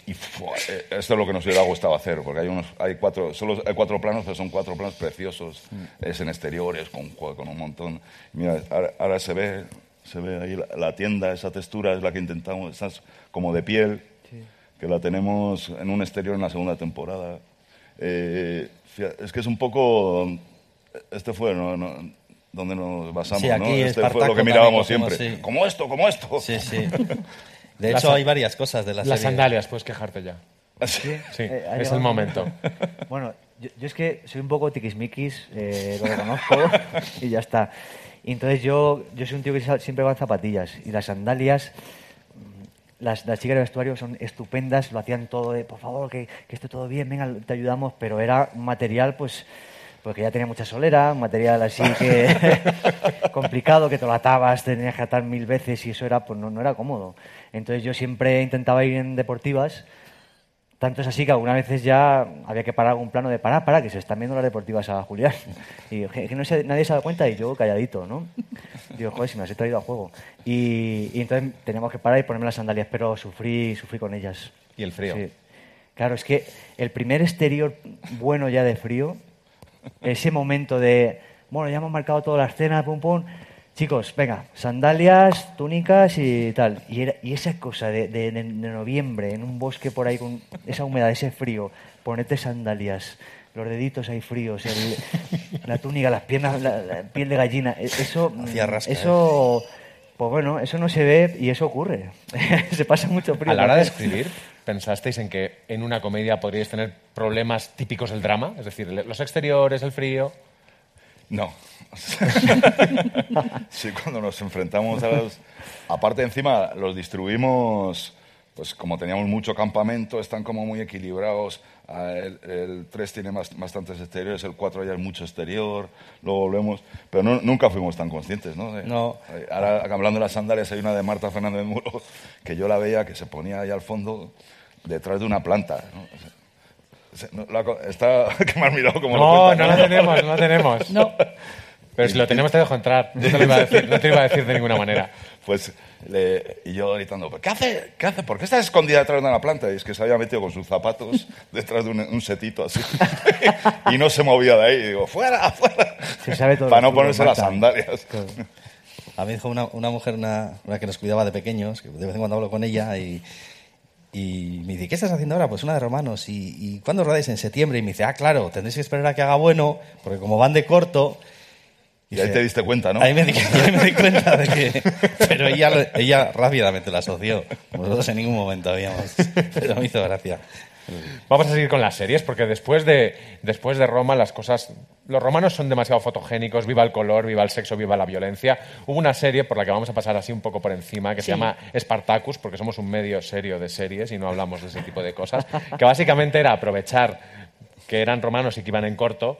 Y eh, esto es lo que nos hubiera gustado hacer, porque hay, unos, hay, cuatro, solo hay cuatro planos, pero son cuatro planos preciosos. Es en exteriores, con, con un montón. Mira, ahora, ahora se ve, se ve ahí la, la tienda, esa textura es la que intentamos, esa es como de piel, que la tenemos en un exterior en la segunda temporada. Eh, es que es un poco... Este fue ¿no? No, donde nos basamos, Sí, aquí ¿no? Este fue lo que mirábamos siempre. sí. Como esto, como esto. Sí, sí. De Las- hecho, hay varias cosas de la Las serie. sandalias, puedes quejarte ya. Sí. Sí, Eh, es el momento. Bueno, yo, yo es que soy un poco tiquismiquis, eh, lo reconozco y ya está. Entonces yo, yo soy un tío que siempre va en zapatillas y las sandalias, mm, las, las chicas de vestuario son estupendas, lo hacían todo de, por favor, que, que esté todo bien, venga, te ayudamos, pero era material, pues, porque ya tenía mucha solera, material así que complicado, que te lo atabas, tenías que atar mil veces y eso era, pues no, no era cómodo. Entonces yo siempre intentaba ir en deportivas Tanto es así que algunas veces ya había que parar algún plano de parar, para, que se están viendo las deportivas a Julián. Y que, no se- nadie se ha dado cuenta y yo calladito, ¿no? Digo, joder, si me las he traído a juego. Y, y entonces teníamos que parar y ponerme las sandalias, pero sufrí, sufrí con ellas. ¿Y el frío? Sí. Claro, es que el primer exterior bueno ya de frío, ese momento de, bueno, ya hemos marcado toda la escena, pum, pum. Chicos, venga, sandalias, túnicas y tal. Y, era- y esa cosa de, de- de noviembre, en un bosque por ahí con esa humedad, ese frío, ponerte sandalias, los deditos ahí fríos, el- la túnica, las piernas, la, la piel de gallina, e- eso, rasca, eso, pues bueno, eso no se ve y eso ocurre. se pasa mucho frío. A la hora de escribir, ¿pensasteis en que en una comedia podríais tener problemas típicos del drama? Es decir, los exteriores, el frío. No. sí, cuando nos enfrentamos a los... Aparte, encima, los distribuimos, pues como teníamos mucho campamento, están como muy equilibrados. Ah, El, 3 tiene más- bastantes exteriores, el 4 ya es mucho exterior, luego volvemos... Pero no- nunca fuimos tan conscientes, ¿no? No. Ahora, hablando de las sandalias, hay una de Marta Fernández Muro que yo la veía que se ponía ahí al fondo detrás de una planta. ¿no? Está que me has mirado como lo No, cuentas, no lo tenemos, no lo tenemos. No. Pero si lo tenemos te dejo entrar. No te lo iba a decir, no te lo iba a decir de ninguna manera. Pues, le- y yo gritando, ¿qué hace? ¿Qué hace? ¿Por qué estás escondida detrás de una planta? Y es que se había metido con sus zapatos detrás de un, un setito así. y no se movía de ahí. Y digo, ¡fuera, fuera! Se sabe todo Para no ponerse las sandalias. A mí dijo una, una mujer, una, una que nos cuidaba de pequeños, que de vez en cuando hablo con ella, y, y me dice, ¿qué estás haciendo ahora? Pues una de romanos. ¿Y, y cuándo rodáis? En septiembre. Y me dice, ah, claro, tendréis que esperar a que haga bueno, porque como van de corto... Y ahí te diste cuenta, ¿no? Ahí me, di, ahí me di cuenta de que... Pero ella, ella rápidamente la asoció. Nosotros en ningún momento habíamos... Pero me hizo gracia. Vamos a seguir con las series, porque después de, después de Roma las cosas... Los romanos son demasiado fotogénicos, viva el color, viva el sexo, viva la violencia. Hubo una serie por la que vamos a pasar así un poco por encima, que se llama Spartacus, porque somos un medio serio de series y no hablamos de ese tipo de cosas, que básicamente era aprovechar que eran romanos y que iban en corto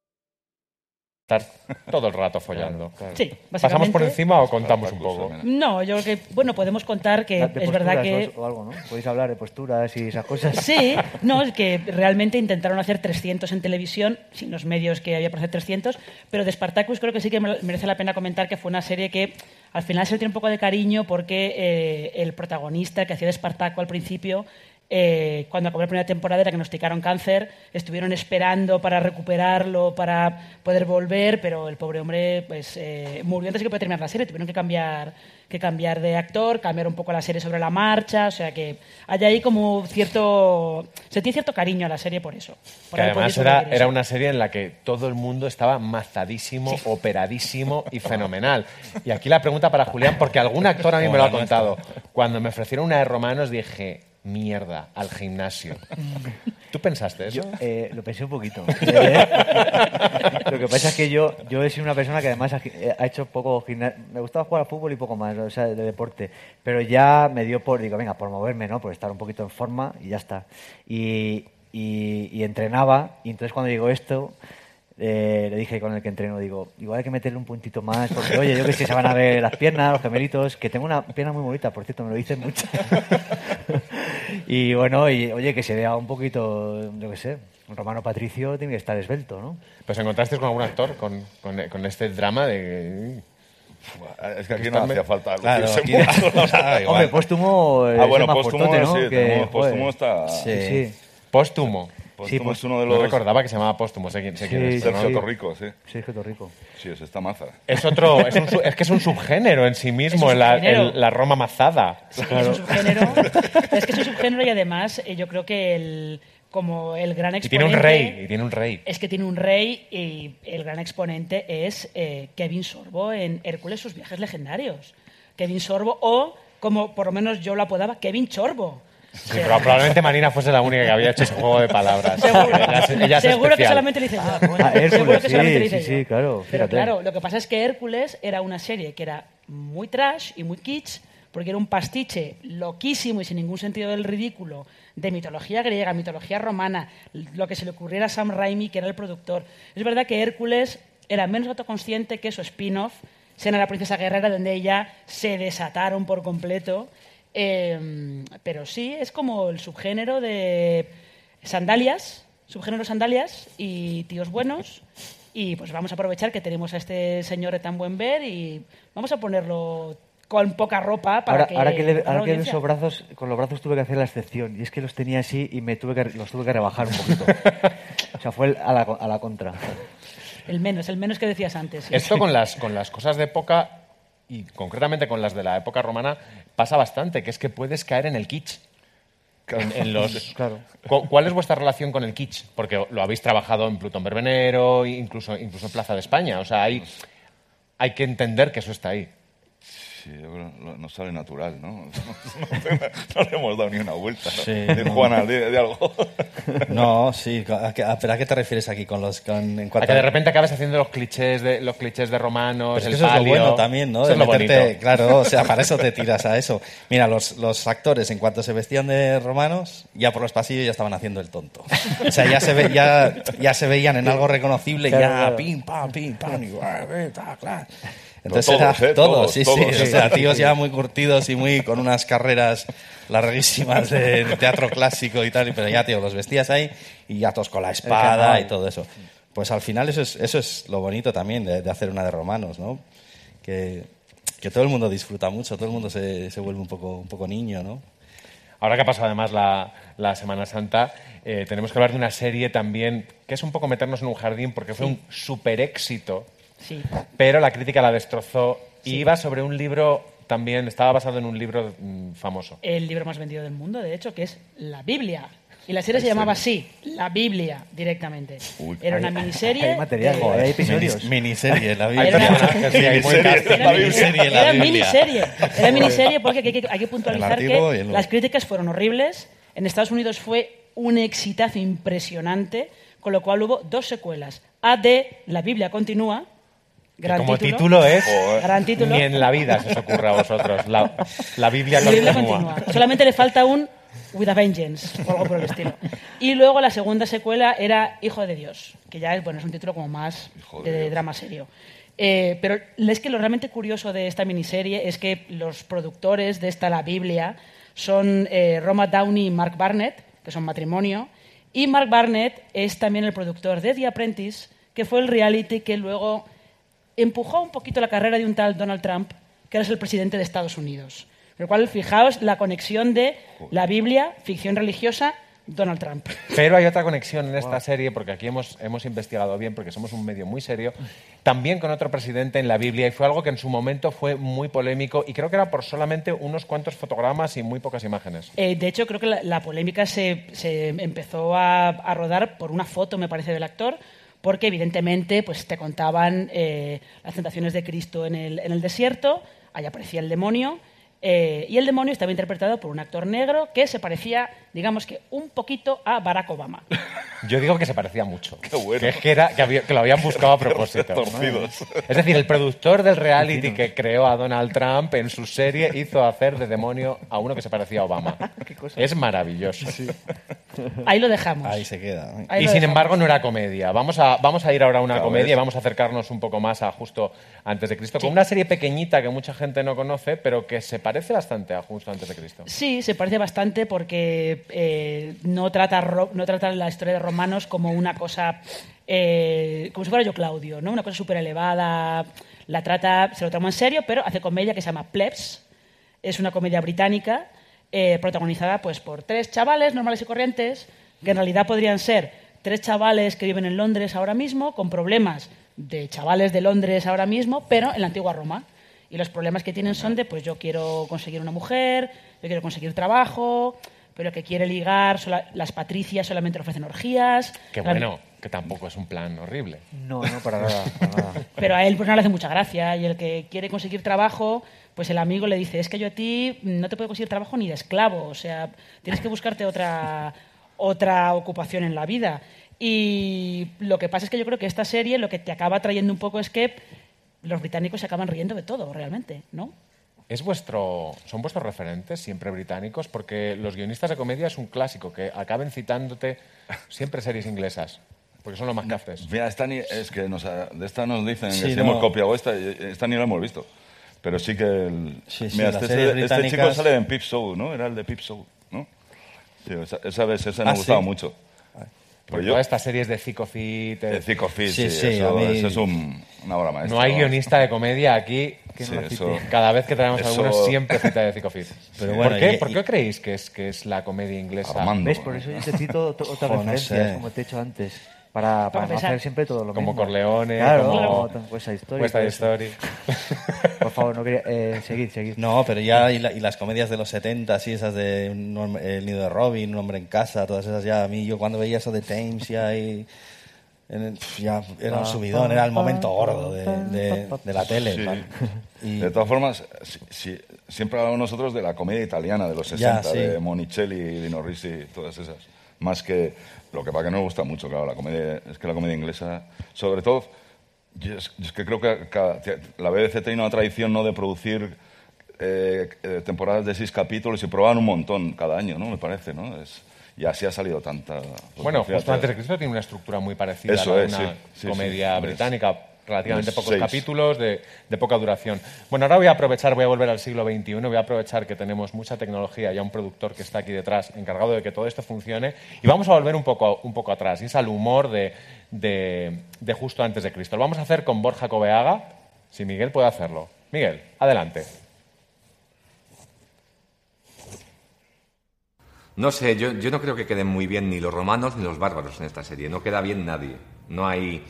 Estar todo el rato follando. Sí, ¿Pasamos por encima o contamos un poco? No, yo creo que, bueno, podemos contar que De es verdad que... O, algo, ¿no? Podéis hablar de posturas y esas cosas. Sí, no, es que realmente intentaron hacer 300 en televisión, sin los medios que había por hacer 300, pero de Spartacus creo que sí que merece la pena comentar que fue una serie que al final se le tiene un poco de cariño porque eh, el protagonista el que hacía de Espartaco al principio, eh, cuando acabó la primera temporada le diagnosticaron cáncer, estuvieron esperando para recuperarlo, para poder volver, pero el pobre hombre pues eh, murió antes de que pudiera terminar la serie, tuvieron que cambiar, que cambiar de actor, cambiar un poco la serie sobre la marcha, o sea que hay ahí como cierto, se tiene cierto cariño a la serie por eso. por Que además era, era una serie en la que todo el mundo estaba mazadísimo, operadísimo y fenomenal. Y aquí la pregunta para Julián, porque algún actor a mí me lo ha contado. Cuando me ofrecieron una de romanos dije, mierda, al gimnasio. ¿Tú pensaste eso? Eh, lo pensé un poquito. Eh, lo que pasa es que yo, yo he sido una persona que además ha hecho poco gimnasio. Me gustaba jugar al fútbol y poco más, o sea, de deporte. Pero ya me dio por, digo, venga, por moverme, ¿no? Por estar un poquito en forma y ya está. Y, y- y entrenaba, y entonces cuando llegó esto, eh, le dije con el que entreno, digo, igual hay que meterle un puntito más, porque oye, yo que sé, se van a ver las piernas, los gemelitos, que tengo una pierna muy bonita, por cierto, me lo dicen mucho. y bueno, y oye, que se vea un poquito, yo qué sé, un romano patricio tiene que estar esbelto, ¿no? Pues encontraste con algún actor con, con- con este drama de... Es que aquí no hacía falta Claro, aquí- mucho, o sea, igual. Hombre, póstumo. eh, Ah, es bueno, póstumo ¿no? sí, Que, póstumo está... Sí, sí. Póstumo. Póstumo pues, es uno de No los... recordaba que se llamaba Póstumo, sé quién, sé quién es. Sergio sí. Torrico, sí. Sí, Rico. Sí, es esta maza. Es otro, es, un su- es que es un subgénero en sí mismo, la, subgénero. el- la Roma mazada. Sí, es un subgénero. es que es un subgénero y además eh, yo creo que el, como el gran Y exponente... tiene un rey, y tiene un rey. Es que tiene un rey y el gran exponente es eh, Kevin Sorbo en Hércules, sus viajes legendarios. Kevin Sorbo o, como por lo menos yo lo apodaba, Kevin Chorbo. Sí, pero probablemente Marina fuese la única que había hecho ese juego de palabras. Seguro, Ella es- ella es Seguro que solamente lo hice yo. Ah, Seguro Hércules, que solamente lo sí, hice sí, yo. sí, claro, Pero fíjate. claro, lo que pasa es que Hércules era una serie que era muy trash y muy kitsch, porque era un pastiche loquísimo y sin ningún sentido del ridículo de mitología griega, mitología romana, lo que se le ocurriera a Sam Raimi, que era el productor. Es verdad que Hércules era menos autoconsciente que su spin-off, Sena la princesa guerrera, donde ella se desataron por completo. Eh, pero sí, es como el subgénero de sandalias, subgénero sandalias y tíos buenos. Y pues vamos a aprovechar que tenemos a este señor de tan buen ver y vamos a ponerlo con poca ropa para Ahora, que... ahora que, le, ahora que esos brazos, con los brazos tuve que hacer la excepción. Y es que los tenía así y me tuve que, los tuve que rebajar un poquito. o sea, fue el- a, la, a la contra. El menos, el menos que decías antes. sí. Esto con las, con las cosas de época y concretamente con las de la época romana pasa bastante, que es que puedes caer en el kitsch. En, en los, Claro. ¿Cuál es vuestra relación con el kitsch? Porque lo habéis trabajado en Plutón Verbenero, incluso, incluso en Plaza de España. O sea, hay, hay que entender que eso está ahí. Sí, yo creo que nos sale natural, ¿no? No, le hemos dado ni una vuelta. ¿no? Sí, no. Juana, di algo. No, sí. ¿a qué, a, pero ¿a qué te refieres aquí con los... Con, en A cuanto que de repente acabes haciendo los clichés de, los clichés de romanos, Pero es que el eso es lo palio. bueno también, ¿no? Eso De meterte-. Claro, o sea, para eso te tiras a eso. Mira, los, los actores, en cuanto se vestían de romanos, ya por los pasillos ya estaban haciendo el tonto. O sea, ya se, ve, ya, ya se veían en algo reconocible, Claro, ya claro. pim, pam, pim, pam, y, claro. Entonces Todos, era ¿eh? todo, Todos, sí, todos, sí. O sí, sea, sí, tíos ya muy curtidos y muy con unas carreras larguísimas de, de teatro clásico y tal, pero ya, tío, los vestías ahí y ya todos con la espada y todo eso. Pues al final eso es, eso es lo bonito también de, de hacer una de romanos, ¿no? Que, que todo el mundo disfruta mucho, todo el mundo se, se vuelve un poco, un poco niño, ¿no? Ahora que ha pasado además la, la Semana Santa, eh, tenemos que hablar de una serie también que es un poco meternos en un jardín porque fue un super éxito, Sí. pero la crítica la destrozó. Y iba sobre un libro también, estaba basado en un libro mm, famoso. El libro más vendido del mundo, de hecho, que es la Biblia. Y la serie se llamaba así, La Biblia, directamente. Uy, Era una hay- miniserie. hay material, de- joder, hay episodios. Minis- miniserie, la Biblia. sí. Era, miniserie, la era miniserie. Era miniserie porque hay que, hay que puntualizar que las críticas fueron horribles. En Estados Unidos fue un exitazo impresionante, con lo cual hubo dos secuelas. AD, La Biblia continúa. Gran Como título. título es... Joder. Gran título. Ni en la vida se os ocurra a vosotros. La, la Biblia continúa. continúa. Solamente le falta un With a Vengeance o algo por el estilo. Y luego la segunda secuela era Hijo de Dios, que ya es, bueno, es un título como más Hijo de drama serio. Eh, pero es que lo realmente curioso de esta miniserie es que los productores de esta La Biblia son eh, Roma Downey y Mark Barnett, que son matrimonio, y Mark Barnett es también el productor de The Apprentice, que fue el reality que luego empujó un poquito la carrera de un tal Donald Trump, que ahora es el presidente de Estados Unidos. Lo cual, fijaos la conexión de la Biblia, ficción religiosa, Donald Trump. Pero hay otra conexión en esta serie, porque aquí hemos, hemos investigado bien, porque somos un medio muy serio, también con otro presidente en la Biblia, y fue algo que en su momento fue muy polémico, y creo que era por solamente unos cuantos fotogramas y muy pocas imágenes. Eh, de hecho, creo que la, la polémica se, se empezó a, a rodar por una foto, me parece, del actor, porque evidentemente pues, te contaban eh, las tentaciones de Cristo en el, en el desierto, ahí aparecía el demonio, eh, y el demonio estaba interpretado por un actor negro que se parecía, digamos que, un poquito a Barack Obama. Yo digo que se parecía mucho. Qué bueno. Que, es que, era, que, había- que lo habían buscado a propósito. Torcidos. Es decir, el productor del reality que creó a Donald Trump en su serie hizo hacer de demonio a uno que se parecía a Obama. Es maravilloso. Ahí lo dejamos. Ahí se queda. Ahí y sin dejamos. embargo no era comedia. Vamos a, vamos a ir ahora a una Claro, comedia ¿ves? y vamos a acercarnos un poco más a justo antes de Cristo, con una serie pequeñita que mucha gente no conoce, pero que se parece bastante a justo antes de Cristo. Sí, se parece bastante porque eh, no, trata no trata la historia de romanos como una cosa, eh, como si fuera yo Claudio, ¿no? una cosa súper elevada. La trata, se lo toma en serio, pero hace comedia que se llama Plebs. Es una comedia británica eh, protagonizada pues, por tres chavales normales y corrientes que en realidad podrían ser tres chavales que viven en Londres ahora mismo, con problemas de chavales de Londres ahora mismo, pero en la antigua Roma. Y los problemas que tienen son de, pues yo quiero conseguir una mujer, yo quiero conseguir trabajo, pero que quiere ligar, sola- las patricias solamente le ofrecen orgías. Que La- bueno, que tampoco es un plan horrible. No, no, para nada. Para nada. Pero a él pues no le hace mucha gracia y el que quiere conseguir trabajo, pues el amigo le dice, es que yo a ti no te puedo conseguir trabajo ni de esclavo, o sea, tienes que buscarte otra, otra ocupación en la vida. Y lo que pasa es que yo creo que esta serie lo que te acaba trayendo un poco es que los británicos se acaban riendo de todo, realmente, ¿no? ¿Es vuestro, ¿Son vuestros referentes siempre británicos? Porque los guionistas de comedia es un clásico, que acaben citándote siempre series inglesas, porque son lo más haces. Mira, esta ni- es que nos ha- de esta nos dicen Sí, que si no. hemos copiado esta, esta ni la hemos visto. Pero sí que el... Sí, sí, Mira, este, este- este chico sale en Pip Show, ¿no? Era el de Pip Show, ¿no? Sí, esa, esa vez, esa me Ah, gustaba sí. mucho. Porque Pues yo, todas estas series de Zico Fit, de Zico Fit, Sí, sí, sí, eso, a mí- eso es un- una obra maestra. no hay guionista de comedia aquí que Sí, no eso- Cada vez que traemos eso- algunos siempre cita de Zico Fit. Pero ¿Por, qué? y- ¿Por y- qué creéis que es, que es la comedia inglesa? Armando. ¿Ves? Por eso yo te cito to- otras Jo, no referencias, sé. como te he dicho antes, para, para, Para no hacer siempre todo lo Como mismo. Corleone, claro, como Story. West todo Side eso. Story. Por favor, no quería... Eh, seguid, seguid. No, pero ya, y, la- y las comedias de los 70, sí, esas de un El nido de Robin, Un hombre en casa, todas esas ya, a mí, yo cuando veía eso de Thames ya y... en el- ya era un subidón, era el momento gordo de, de- de la tele. Sí. Y- De todas formas, si- si- siempre hablamos nosotros de la comedia italiana de los Ya, 60, sí. de Monicelli, Dino Risi todas esas. Más que lo que para que no me gusta mucho, claro, la comedia, es que la comedia inglesa, sobre todo, yo es, yo es que creo que cada- la BBC tiene una tradición ¿no? de producir eh, eh, temporadas de seis capítulos y proban un montón cada año, ¿no? Me parece, ¿no? Es, y así ha salido tanta... Bueno, justo antes de Cristo tiene una estructura muy parecida Eso a la de es, una sí, sí, comedia sí. británica, relativamente pocos seis. capítulos, de, de poca duración. Bueno, ahora voy a aprovechar, voy a volver al siglo XXI, voy a aprovechar que tenemos mucha tecnología y a un productor que está aquí detrás encargado de que todo esto funcione y vamos a volver un poco, un poco atrás, y es al humor de, de, de justo antes de Cristo. Lo vamos a hacer con Borja Coveaga, si Miguel puede hacerlo. Miguel, adelante. No sé, yo, yo no creo que queden muy bien ni los romanos ni los bárbaros en esta serie. No queda bien nadie. No hay.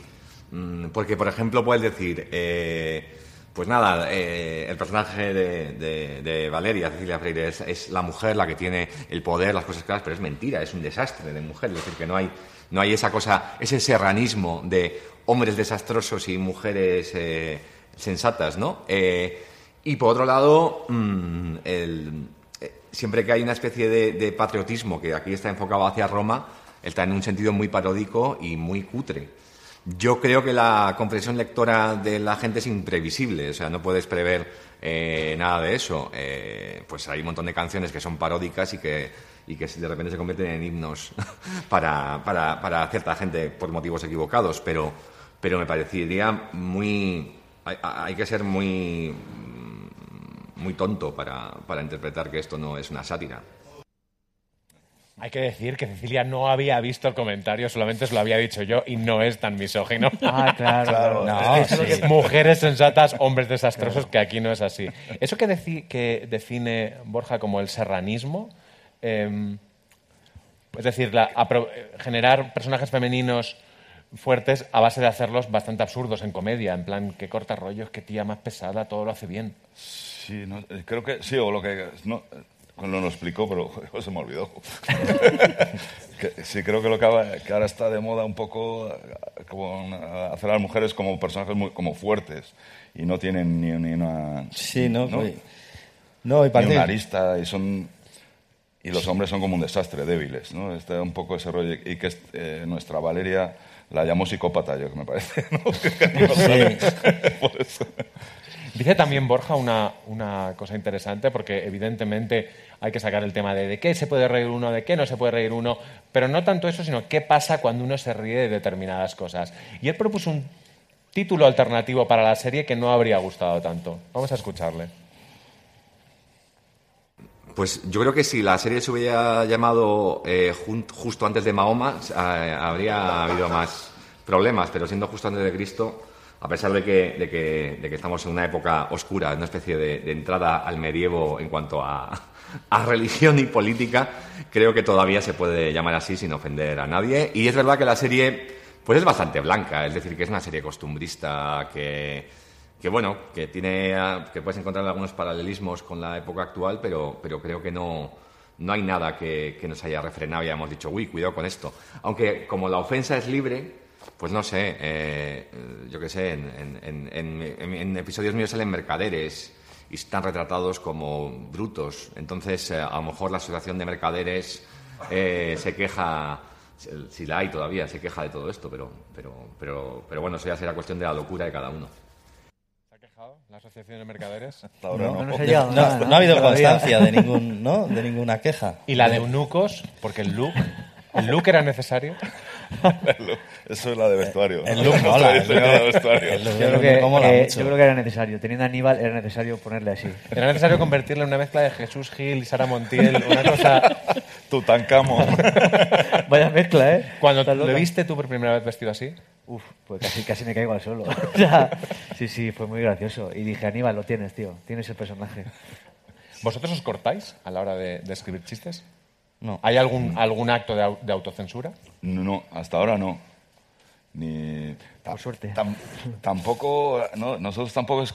Mm, Porque, por ejemplo, puedes decir. eh, pues nada, eh, el personaje de, Valeria, Cecilia Freire, es, la mujer la que tiene el poder, las cosas claras, pero es mentira, es un desastre de mujer. Es decir, que no hay, no hay esa cosa, ese serranismo de hombres desastrosos y mujeres eh, sensatas, ¿no? Y por otro lado, mm, siempre que hay una especie de, de patriotismo que aquí está enfocado hacia Roma, está en un sentido muy paródico y muy cutre. Yo creo que la comprensión lectora de la gente es imprevisible, o sea, no puedes prever eh, nada de eso. Eh, pues hay un montón de canciones que son paródicas y que, y que de repente se convierten en himnos para, para, cierta gente por motivos equivocados, pero, pero me parecería muy... Hay, hay que ser muy, muy tonto para, para interpretar que esto no es una sátira. Hay que decir que Cecilia no había visto el comentario, solamente se lo había dicho yo y no es tan misógino. Ah, claro. No, Es que sí. Mujeres sensatas, hombres desastrosos, que aquí no es así. Eso que, deci- que define Borja como el serranismo, eh, es decir, la- generar personajes femeninos fuertes a base de hacerlos bastante absurdos en comedia, en plan, que corta rollos, que tía más pesada, todo lo hace bien. Sí, no, eh, creo que sí, o lo que. No, cuando lo explicó, pero joder, se me olvidó. Que sí, creo que lo que ahora, que ahora está de moda un poco eh, como una- hacer a las mujeres como personajes muy como fuertes y no tienen ni, ni una. Sí, no, ¿no? no, y ni una arista y son. Y los hombres son como un desastre, débiles, ¿no? Está un poco ese rollo. Y que eh, nuestra Valeria la llamó psicópata, yo que me parece, ¿no? Por eso. Dice también Borja una, una cosa interesante, porque evidentemente hay que sacar el tema de de qué se puede reír uno, de qué no se puede reír uno, pero no tanto eso, sino qué pasa cuando uno se ríe de determinadas cosas. Y él propuso un título alternativo para la serie que no habría gustado tanto. Vamos a escucharle. Pues yo creo que si la serie se hubiera llamado eh, justo antes de Mahoma, eh, habría habido más problemas, pero siendo justo antes de Cristo, a pesar de que, de que, de que estamos en una época oscura, una especie de, de entrada al medievo en cuanto a, a religión y política, creo que todavía se puede llamar así sin ofender a nadie. Y es verdad que la serie pues es bastante blanca, es decir, que es una serie costumbrista que, que bueno, que tiene ah, que puedes encontrar algunos paralelismos con la época actual, pero, pero creo que no, no hay nada que, nos haya refrenado y hayamos dicho, uy, cuidado con esto. Aunque como la ofensa es libre, pues no sé, eh, yo qué sé, en episodios míos salen mercaderes y están retratados como brutos. Entonces, eh, a lo mejor la asociación de mercaderes eh, se queja, si la hay todavía, se queja de todo esto, pero, pero, pero, pero bueno, eso ya será cuestión de la locura de cada uno. ¿Se ha quejado la Asociación de Mercaderes? ahora No, no no- no ha habido constancia de, ningún, ¿no? de ninguna queja. ¿Y la de eunucos? Porque el look, ¿el look era necesario? Eso es la de vestuario. El look No mola, Yo creo, que, eh, yo creo que era necesario. Teniendo a Aníbal, era necesario ponerle así. Era necesario convertirle en una mezcla de Jesús Gil y Sara Montiel, una cosa... Tutankamón. Vaya mezcla, ¿eh? Cuando lo viste tú por primera vez vestido así, Uf, pues casi, casi me caigo al suelo. O sea, sí, sí, fue muy gracioso. Y dije, Aníbal, lo tienes, tío. Tienes el personaje. ¿vosotros os cortáis a la hora de, de escribir chistes? No. ¿Hay algún, algún acto de, au- de autocensura? No, no, hasta ahora no. Ni. Por suerte. tam- tampoco. No, nosotros tampoco es.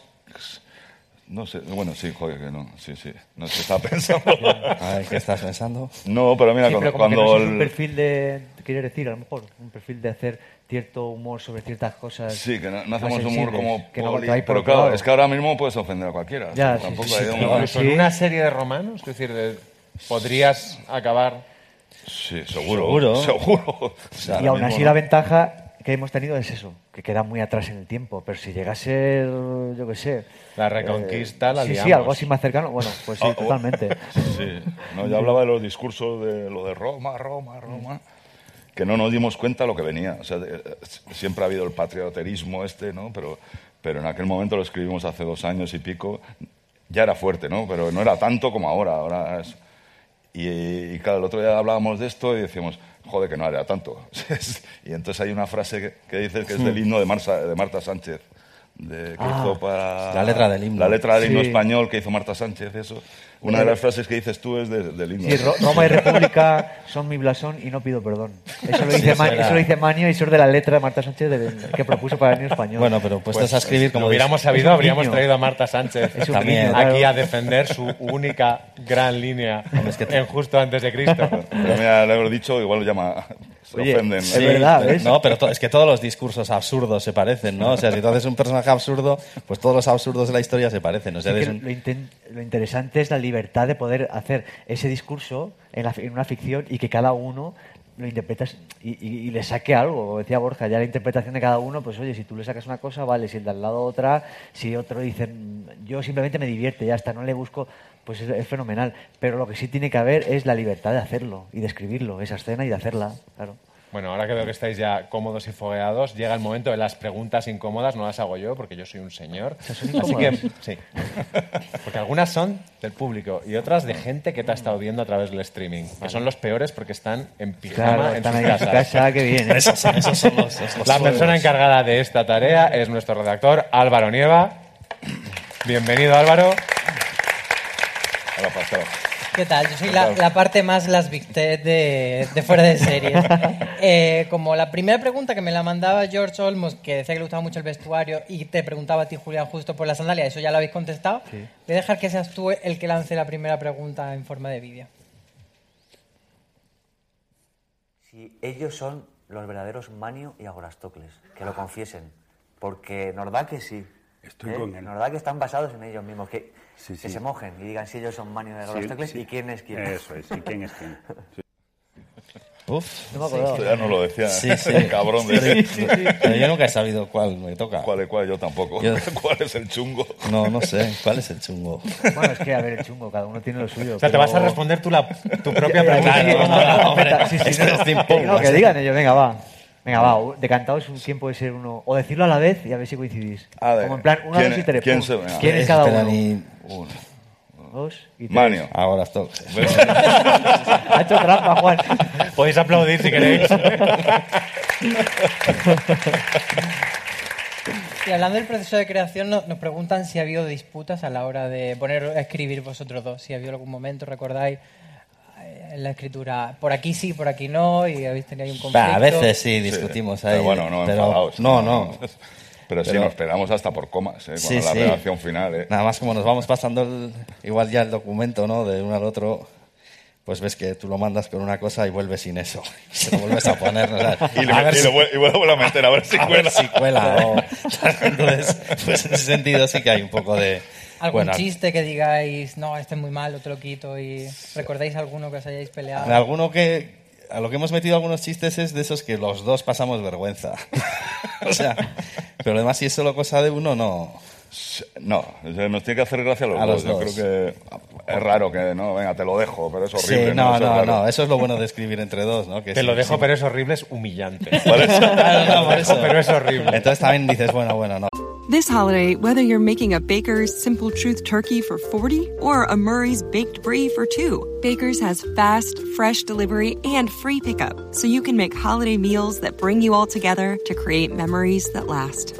No sé, bueno, sí, joder, que no, sí, sí, no se está pensando. A ver, ¿qué estás pensando? No, pero mira, Sí, pero cuando, como que no cuando es un el- perfil de... Quieres decir, a lo mejor, un perfil de hacer cierto humor sobre ciertas cosas Sí, que no, no más hacemos humor sensibles, como que no poli- va por Pero otro claro, lado. es que ahora mismo puedes ofender a cualquiera. Ya, o sea, sí, tampoco sí, hay sí, un-. Incluso en Sí. una serie de romanos, es decir, de- podrías acabar... Sí, seguro. Seguro. Seguro. O sea, y aún así no. la ventaja que hemos tenido es eso, que queda muy atrás en el tiempo. Pero si llega a ser, yo qué sé... La reconquista la Sí, sí, liamos. algo así más cercano. Bueno, pues sí, oh. totalmente. Sí, no, yo hablaba de los discursos de lo de Roma, Roma, Roma, que no nos dimos cuenta lo que venía. O sea, eh, siempre ha habido el patrioterismo este, ¿no? Pero, pero en aquel momento lo escribimos hace dos años y pico, ya era fuerte, ¿no? Pero no era tanto como ahora. ahora es- y, y claro, el otro día hablábamos de esto y decíamos, joder, que no era tanto. y entonces hay una frase que, que dice que es del himno de, Marsa- de Marta Sánchez. De, que Ah, hizo para la letra del himno. la letra del himno Sí. español que hizo Marta Sánchez eso una de las frases que dices tú es de- del himno Sí, Ro- Roma y República son mi blasón y no pido perdón. Eso lo dice, eso Ma- era. eso lo dice Manio y eso es de la letra de Marta Sánchez de- que propuso para el niño español. Bueno, pero puestos a escribir Si como lo hubiéramos sabido, habríamos traído a Marta Sánchez También. guiño, aquí claro. a defender su única gran línea es que- en justo antes de Cristo. Pero mira, le hemos dicho, igual lo llama. Se Oye, ofenden. es verdad, ¿ves? No, pero es que todos los discursos absurdos se parecen, ¿no? O sea, si tú haces un personaje absurdo, pues todos los absurdos de la historia se parecen. O sea, Sí, un- lo, lo interesante es la libertad de poder hacer ese discurso en, la en una ficción y que cada uno lo interpretas y, le saque algo. Como decía Borja, ya la interpretación de cada uno, pues oye, si tú le sacas una cosa, vale, si el de al lado otra, si otro dice, "Mm, yo simplemente me divierte, ya está, no le busco, pues es, es fenomenal. Pero lo que sí tiene que haber es la libertad de hacerlo y de escribirlo, esa escena y de hacerla, claro. Bueno, ahora que veo que estáis ya cómodos y fogueados, llega el momento de las preguntas incómodas, no las hago yo porque yo soy un señor. Así que, sí. Porque algunas son del público y otras de gente que te ha estado viendo a través del streaming, que son los peores porque están en pijama Claro, en están sus casas. casa, qué bien. ¿eh? Esos, esos son los, esos los La persona encargada de esta tarea es nuestro redactor Álvaro Nieva. Bienvenido Álvaro. Ahora, pasado. ¿Qué tal? Yo soy la, la parte más las Big Ted de, de fuera de serie. Eh, como la primera pregunta que me la mandaba George Olmos, que decía que le gustaba mucho el vestuario, y te preguntaba a ti, Julián, justo por la sandalia, eso ya lo habéis contestado. Voy a dejar que seas tú el que lance la primera pregunta en forma de vídeo. Si ellos son los verdaderos Manio y Agorastocles, que lo confiesen, porque nos da que sí. Estoy ¿eh? con él. Nos da que están basados en ellos mismos, que, Sí, que se mojen y digan si ellos son Manio sí. y quién es quién. Eso es, y quién es quién. Sí. Uf. No me ya no lo decía. Sí, sí. el cabrón de pero yo nunca he sabido cuál me toca. ¿Cuál es cuál? Yo tampoco. Yo- ¿Cuál es el chungo? No, no sé. ¿Cuál es el chungo? Bueno, es que, a ver, el chungo, cada uno tiene lo suyo. O sea, te vas a responder tú la, tu propia pregunta. sí, no, no, no, no, no, que así. digan ellos, venga, va. Venga, va, decantados, ¿quién puede ser uno? O decirlo a la vez y a ver si coincidís. A ver, Como en plan, una, ¿quién- dos y tres. quién pum. se- venga. ¿Quién es cada uno? ni- Uno. Dos y tres. Manio. Ahora estoy. Ha hecho trampa, Juan. Podéis aplaudir si queréis. Y hablando del proceso de creación, no- nos preguntan si ha habido disputas a la hora de poner a escribir vosotros dos. Si ha habido algún momento, recordáis, en la escritura, por aquí sí, por aquí no, y habéis tenido ahí un conflicto. Va, a veces sí discutimos ahí. Pero bueno, no pero- enfadados. No, no. Pero, sí, Pero- nos pegamos hasta por comas, ¿eh? Cuando Sí, la sí. redacción final, ¿eh? Nada más como nos vamos pasando el- igual ya el documento, ¿no? De uno al otro, pues ves que tú lo mandas con una cosa y vuelves sin eso. Se lo vuelves a poner, ¿no? O sea, Y, le- a ver y si- lo y vuelvo a meter, a ver si a cuela. ver si cuela, o- Entonces, pues en ese sentido sí que hay un poco de... ¿Algún bueno, chiste que digáis, no, este es muy malo, te lo quito? y ¿Recordáis alguno que os hayáis peleado? Alguno que a lo que hemos metido algunos chistes es de esos que los dos pasamos vergüenza. o sea, pero además si es solo cosa de uno, no. No, nos tiene que hacer gracia a los A dos. los Yo dos. creo que es raro que no, venga, te lo dejo, pero es horrible. Sí, no, no, no, eso es lo bueno de escribir entre dos, ¿no? Que Te sí, lo dejo, sí. pero es horrible, es humillante. Por eso. Claro, no, por eso. pero es horrible. Entonces también dices, bueno, bueno, no. This holiday, whether you're making a Baker's Simple Truth turkey for 40 or a Murray's Baked Brie for 2, Baker's has fast, fresh delivery and free pickup, so you can make holiday meals that bring you all together to create memories that last.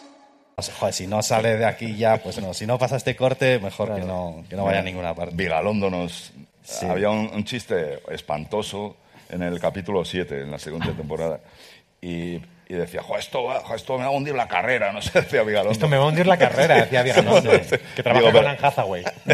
Joder, si no sale de aquí ya, pues no. Si no pasa este corte, mejor que no, que no vaya a ninguna parte. Vigalondo nos... Había un, un chiste espantoso en el capítulo 7, en la segunda temporada. Y, y decía, jo, esto, va- jo, esto me va a hundir la carrera, no sé, decía Vigalondo. Esto me va a hundir la carrera, decía Vigalondo, que trabaja Digo, con Anne Hathaway.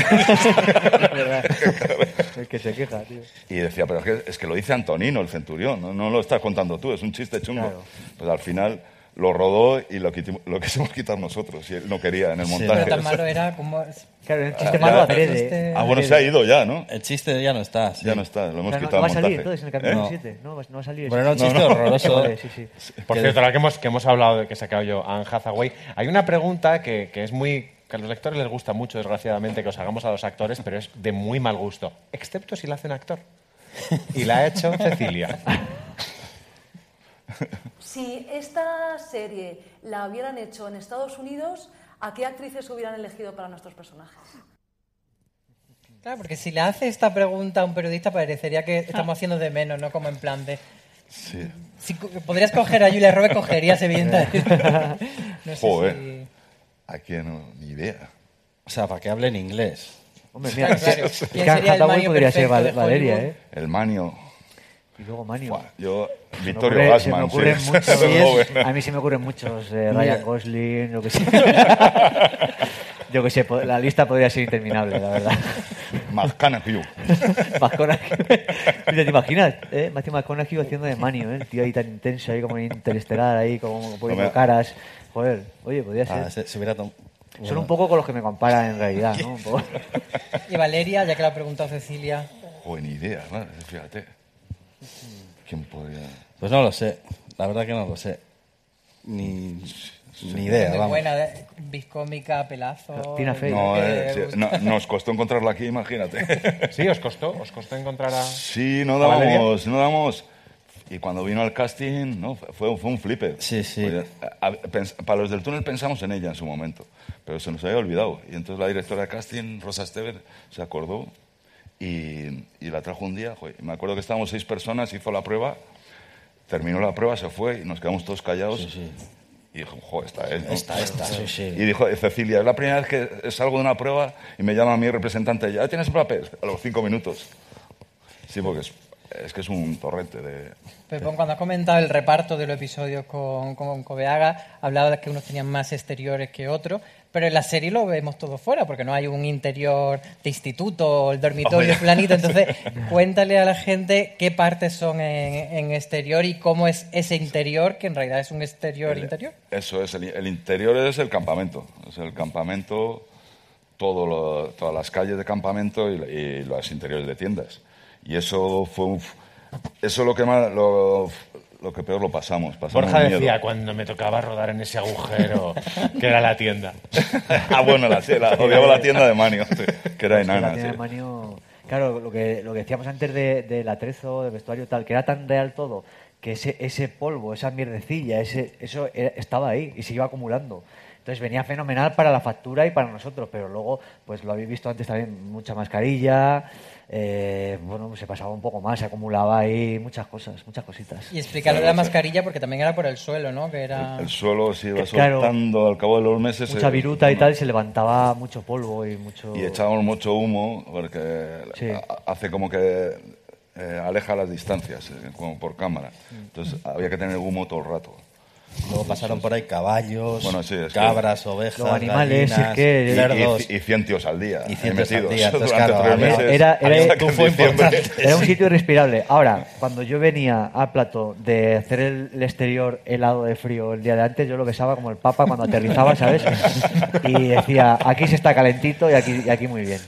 El que se queja, tío. Y decía, pero es que, es que lo dice Antonino, el centurión, no, no lo estás contando tú, es un chiste chungo. Claro. Pues al final lo rodó y lo, quitim- lo quisimos quitar nosotros, y él no quería en el Sí. montaje. Pero tan malo era como... Claro, el Ah, chiste ya. malo adrede. Ah, bueno, se ha ido ya, ¿no? El chiste ya no está. sí. Ya no está, lo hemos no, quitado no va a salir entonces en el capítulo ¿Eh? 7. No, va- no va a salir. Bueno, era un ese. chiste horroroso. Sí, sí. Por cierto, ahora que hemos, que hemos hablado de que se ha yo Anne Hathaway, hay una pregunta que, que es muy que a los lectores les gusta mucho, desgraciadamente, que os hagamos a los actores, pero es de muy mal gusto, excepto si la hace un actor. Y la ha hecho Cecilia. Si esta serie la hubieran hecho en Estados Unidos, ¿a qué actrices hubieran elegido para nuestros personajes? Claro, porque si le hace esta pregunta a un periodista parecería que estamos haciendo de menos, ¿no? Como en plan de... Sí. Si podrías coger a Julia Roberts, cogerías evidentemente. No sé Joder. si- ¿A quién? No, ni idea. O sea, para que hable en inglés. Hombre, mira, Claro, claro. es que ¿Quién sería el Hathaway Manio podría ser Valeria? ¿eh? El Manio. Y luego Manio. Yo, Se me Gassman. sí. muchos- a mí se me ocurren muchos. eh. Ryan Gosling, yo que sé. yo que sé, la lista podría ser interminable, la verdad. McConaughey. McConaughey. Mira, ¿Te imaginas? ¿eh? Matthew McConaughey haciendo de Manio, ¿eh? El tío ahí tan intenso, ahí como en interestelar, ahí como poniendo No me- caras. Joder, oye, podría ser. Ah, se, se hubiera tom- Son bueno. un poco con los que me comparan en realidad, ¿no? Un poco. Y Valeria, ya que lo ha preguntado Cecilia, ni idea, ¿no? fíjate. ¿Quién podría...? Pues no lo sé. La verdad que no lo sé. Ni, ni idea, muy vamos. buena, biscómica, pelazo... Tina Fey. No, eh, sí, no, nos costó encontrarla aquí, imagínate. ¿Sí? ¿Os costó? ¿Os costó encontrar a...? Sí, no dábamos, no dábamos. Y cuando vino al casting, no, fue, fue un flipper. Sí, sí. Oye, a- a- para los del túnel pensamos en ella en su momento, pero se nos había olvidado. Y entonces la directora de casting, Rosa Estever, se acordó y, y la trajo un día. joder, me acuerdo que estábamos seis personas, hizo la prueba, terminó la prueba, se fue y nos quedamos todos callados. Y dijo, joder, esta es. ¿no?". Esta, esta, sí, sí. Y dijo, Cecilia, es la primera vez que salgo de una prueba y me llama a mi representante, ya tienes el papel, a los cinco minutos. Sí, porque es- es que es un torrente de... Pepón, cuando has comentado el reparto de los episodios con, con Cobeaga, hablaba de que unos tenían más exteriores que otros, pero en la serie lo vemos todo fuera, porque no hay un interior de instituto, el dormitorio planito. Entonces, cuéntale a la gente qué partes son en, en exterior y cómo es ese interior, que en realidad es un exterior interior. Eso es, el, el interior es el campamento. Es el campamento, todo lo- todas las calles de campamento y, y los interiores de tiendas. Y eso fue un- eso es lo que más, lo, lo que peor lo pasamos. pasamos Borja miedo. decía cuando me tocaba rodar en ese agujero, que era la tienda. ah, bueno, la, la, odiaba la tienda de Manio, que era Es que la enana. tienda sí. de Manio- claro, lo que, lo que decíamos antes de- del atrezo, del vestuario y tal, que era tan real todo, que ese, ese polvo, esa mierdecilla, ese, eso era- estaba ahí y se iba acumulando. Entonces venía fenomenal para la factura y para nosotros, pero luego, pues lo habéis visto antes también, mucha mascarilla, eh, bueno, se pasaba un poco más, se acumulaba ahí muchas cosas, muchas cositas. Y explicarlo de la mascarilla, porque también era por el suelo, ¿no? Que era... El suelo se iba Claro. soltando al cabo de los meses. Mucha eh, viruta y tal, y se levantaba mucho polvo y mucho... Y echábamos mucho humo porque Sí. hace como que eh, aleja las distancias, eh, como por cámara. Entonces había que tener humo todo el rato. Luego pasaron por ahí caballos, Bueno, sí, es que- cabras, ovejas, Los animales, gallinas, es que- Y, cerdos. y, y cien tíos al día. Y tíos al día, entonces, durante claro, tres había- meses. Era, un sitio irrespirable. Ahora, cuando yo venía al plato de hacer el, exterior helado de frío el día de antes, yo lo besaba como el papa cuando aterrizaba, ¿sabes? Y decía, aquí se está calentito y aquí, y aquí muy bien.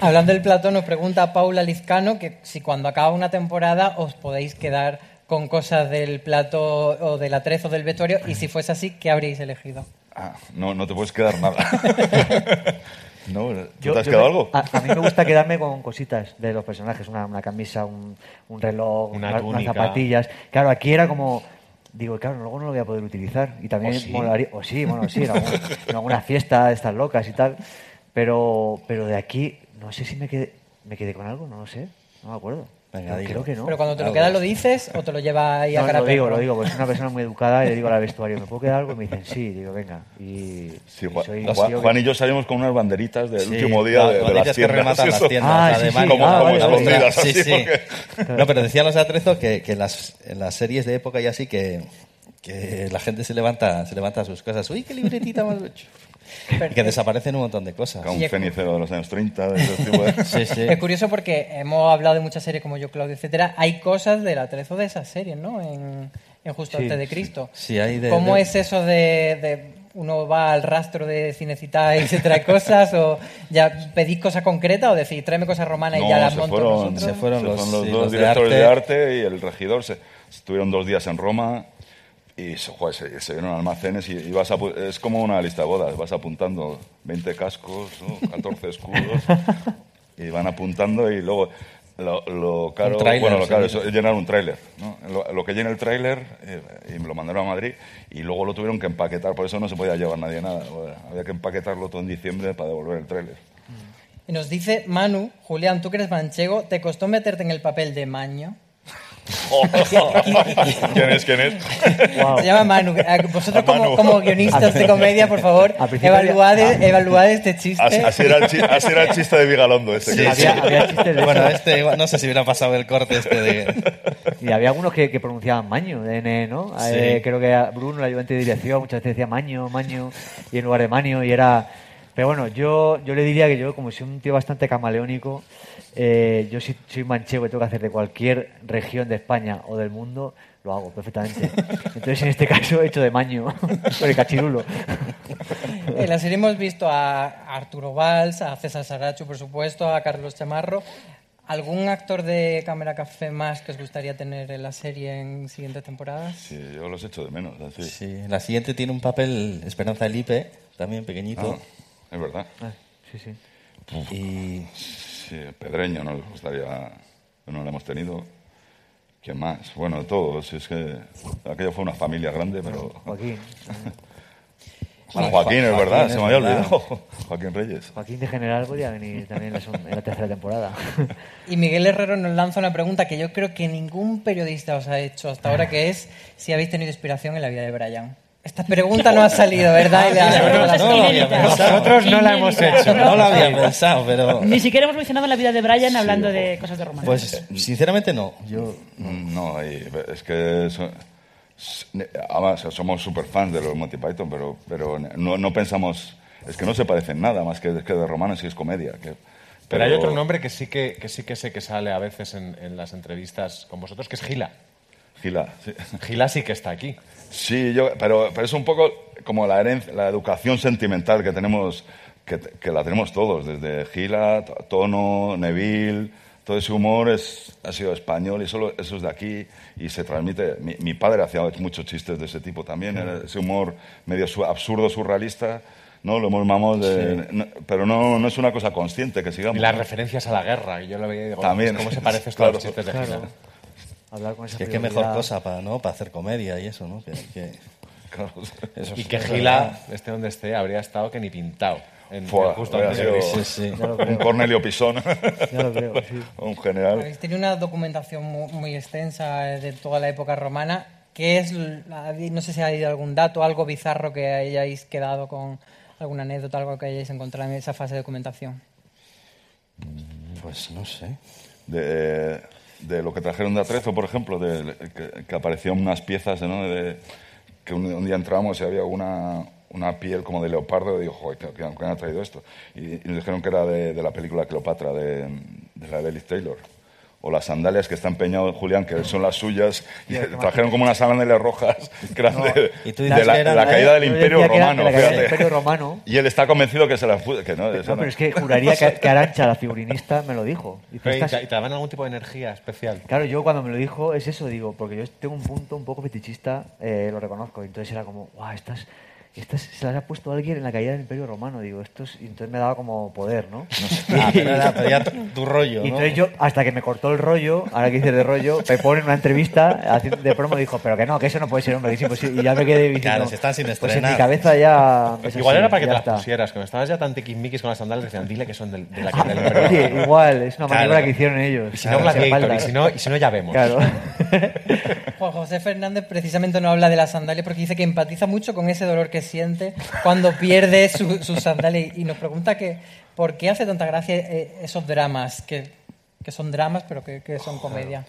Hablando del plató, nos pregunta Paula Lizcano que si cuando acaba una temporada os podéis quedar con cosas del plato o del atrezo del vestuario y si fuese así, ¿qué habríais elegido? Ah, no, no te puedes quedar nada. no, ¿tú Yo- te has yo quedado me- algo? A, a mí me gusta quedarme con cositas de los personajes, una, una camisa, un, un reloj, Una una- unas zapatillas. Claro, aquí era como... Digo, claro, luego no lo voy a poder utilizar. Y también ¿O sí? molaría... O sí, bueno, sí, en alguna fiesta de estas locas y tal. Pero, pero de aquí, no sé si me quedé, me quedé con algo, no lo sé. No me acuerdo. Venga, creo que no. Pero cuando te lo quedas, ¿lo dices o te lo llevas ahí a No, cara lo digo, perro? lo digo, porque soy una persona muy educada y le digo al vestuario, ¿me puedo quedar algo? Y me dicen, sí, digo, venga. Y, Sí, y Juan, soy un Juan- tío que- Juan y yo salimos con unas banderitas del Sí, último día las de, de las que tiendas. rematan las tiendas, Ah, la sí. Como, Ah, como vale, vale. escondidas, Sí, así, sí. porque- No, pero decían los de Atrezo que, que en, las, en las series de época y así que, que la gente se levanta, se levanta a sus casas. Uy, qué libretita más hecho. Y que desaparecen un montón de cosas. Como un cenicero de los años 30. de ese tipo de- Sí, sí. Es curioso porque hemos hablado de muchas series como Yo, Claudio, etcétera. Hay cosas del atrezo de esas series, ¿no? En, en Justo Sí, antes de Cristo. Sí, hay de- ¿Cómo de- es eso de, de uno va al rastro de Cinecittà y se trae cosas? ¿O ya pedís cosas concretas o decís tráeme cosas romanas y No, ya las se monto fueron, nosotros? se fueron los- los sí, dos los de directores arte. de arte y el regidor. Se, estuvieron dos días en Roma y se, joder, se, se vieron almacenes y, y vas apu- es como una lista de bodas. Vas apuntando 20 cascos, ¿no? 14 escudos y van apuntando y luego lo, lo caro, bueno, lo sí. es llenar un tráiler. ¿no? Lo, lo que llena el tráiler eh, y me lo mandaron a Madrid y luego lo tuvieron que empaquetar, por eso no se podía llevar nadie nada. Había que empaquetarlo todo en diciembre para devolver el tráiler. Y nos dice Manu, Julián, tú que eres manchego, ¿te costó meterte en el papel de maño? ¿Quién es? ¿Quién es? Se llama Manu. Eh, Vosotros como, Manu. como guionistas de comedia, por favor, evaluad, había- evaluad este chiste. Así, así era el chi- así era el chiste de Vigalondo ese. Sí, que- sí. Había, había chistes de Bueno, eso. este igual- no sé si hubiera pasado el corte este de... Y había algunos que, que pronunciaban maño, de N, ¿no? Sí. Eh, creo que Bruno, el ayudante de dirección, muchas veces decía maño, maño, y en lugar de manio, y era... Pero bueno, yo, yo le diría que yo, como soy un tío bastante camaleónico, eh, yo si soy manchego y tengo que hacer de cualquier región de España o del mundo, lo hago perfectamente. Entonces, en este caso, he hecho de maño, por el cachirulo. En la serie hemos visto a Arturo Valls, a César Saracho, por supuesto, a Carlos Chamarro. ¿Algún actor de Cámara Café más que os gustaría tener en la serie en siguientes temporadas? Sí, yo los echo de menos. Así. Sí, la siguiente tiene un papel Esperanza Elipe, también pequeñito. Ah, es verdad. Sí, sí. Y Sí, Pedreño no les gustaría, no lo hemos tenido. ¿Quién más? Bueno, todos. Es que aquello fue una familia grande, pero... Joaquín. Bueno, Joaquín, es verdad, Joaquín, se me había verdad. olvidado. Joaquín Reyes. Joaquín de General podía venir también en la, segun- en la tercera temporada. Y Miguel Herrero nos lanza una pregunta que yo creo que ningún periodista os ha hecho hasta ahora, que es si habéis tenido inspiración en la vida de Brian. Esta pregunta no ha salido, ¿verdad? La- inédita. Nosotros no la hemos hecho. No lo había pensado, pero... Ni siquiera hemos mencionado la vida de Brian hablando de cosas de romanos. Pues sinceramente no. Yo No, es que además somos super fans de los Monty Python, pero, pero no, no pensamos, es que no se parecen nada más que, que de romanos y es comedia. que- Pero hay otro nombre que sí que, que sí que sé que sale a veces en, en las entrevistas con vosotros, que es Gila. Gila, sí. Gila sí que está aquí. Sí, yo, pero, pero es un poco como la herencia, la educación sentimental que tenemos, que, que la tenemos todos, desde Gila, Tono, Neville, todo ese humor es, ha sido español y solo eso es de aquí y se transmite. Mi, mi padre hacía muchos chistes de ese tipo también, era ese humor medio su- absurdo, surrealista. No, lo mamamos de, Sí. no- pero no, no es una cosa consciente que sigamos. Y las referencias a la guerra, que yo lo veía y digo, También. ¿cómo se parece esto a los Claro. chistes de Claro. Hablar con Es esa que qué mejor cosa para ¿no? para hacer comedia y eso, ¿no? Que, que- eso Y que Gila, esté donde esté, habría estado que ni pintado. En, Fua, justo antes de. Sí, sí. Un. Cornelio Pisón. Ya lo creo, sí. un general. Habéis tenido una documentación mu- muy, extensa de toda la época romana. ¿Qué es, no sé si hay algún dato, algo bizarro que hayáis quedado con alguna anécdota, algo que hayáis encontrado en esa fase de documentación? Pues no sé. de, de lo que trajeron de Atrezo, por ejemplo, de, que, que aparecían unas piezas, ¿no? De, que un, día entramos y había una, una piel como de leopardo y digo, joder, ¿quién, quién ha traído esto? Y, nos dijeron que era de, la película Cleopatra, de, de la de Liz Taylor. O las sandalias que está empeñado Julián, que son las suyas, y trajeron como unas sandalias rojas que eran No, de, y tú de dices la, de caída del Imperio decía que era Romano. del. Imperio. Y él está convencido que se las que no, pero es que juraría que, que Arancha, la figurinista, me lo dijo. ¿y "Estas- te, y te daban algún tipo de energía especial? Claro, yo cuando me lo dijo es eso, digo, porque yo tengo un punto un poco fetichista, eh, lo reconozco. y Entonces era como, guau, estas, estas se las ha puesto alguien en la caída del Imperio Romano. Digo, estos, y entonces me daba como poder, ¿no? Ah, pero era- pero ya tu, tu rollo, Y ¿no? entonces yo, hasta que me cortó el rollo, ahora que dices de rollo, me pone en una entrevista de promo dijo, pero que no, que eso no puede ser, hombre, que es imposible. Y ya me quedé diciendo, Claro, se están sin Pues en mi estrenar. cabeza ya... es Igual así, era para que te las está. pusieras, que estabas ya tan tiquismiquis con las sandalias, decían, dile que son del- de, la caída del Imperio Romano. igual, es una Claro. maniobra que hicieron ellos. Y si no, y si no, y si no ya vemos. Claro. Juan José Fernández precisamente no habla de las sandalias porque dice que empatiza mucho con ese dolor que siente cuando pierde su- sus sandalias y nos pregunta que por qué hace tanta gracia eh, esos dramas, que, que son dramas pero que, que son comedia.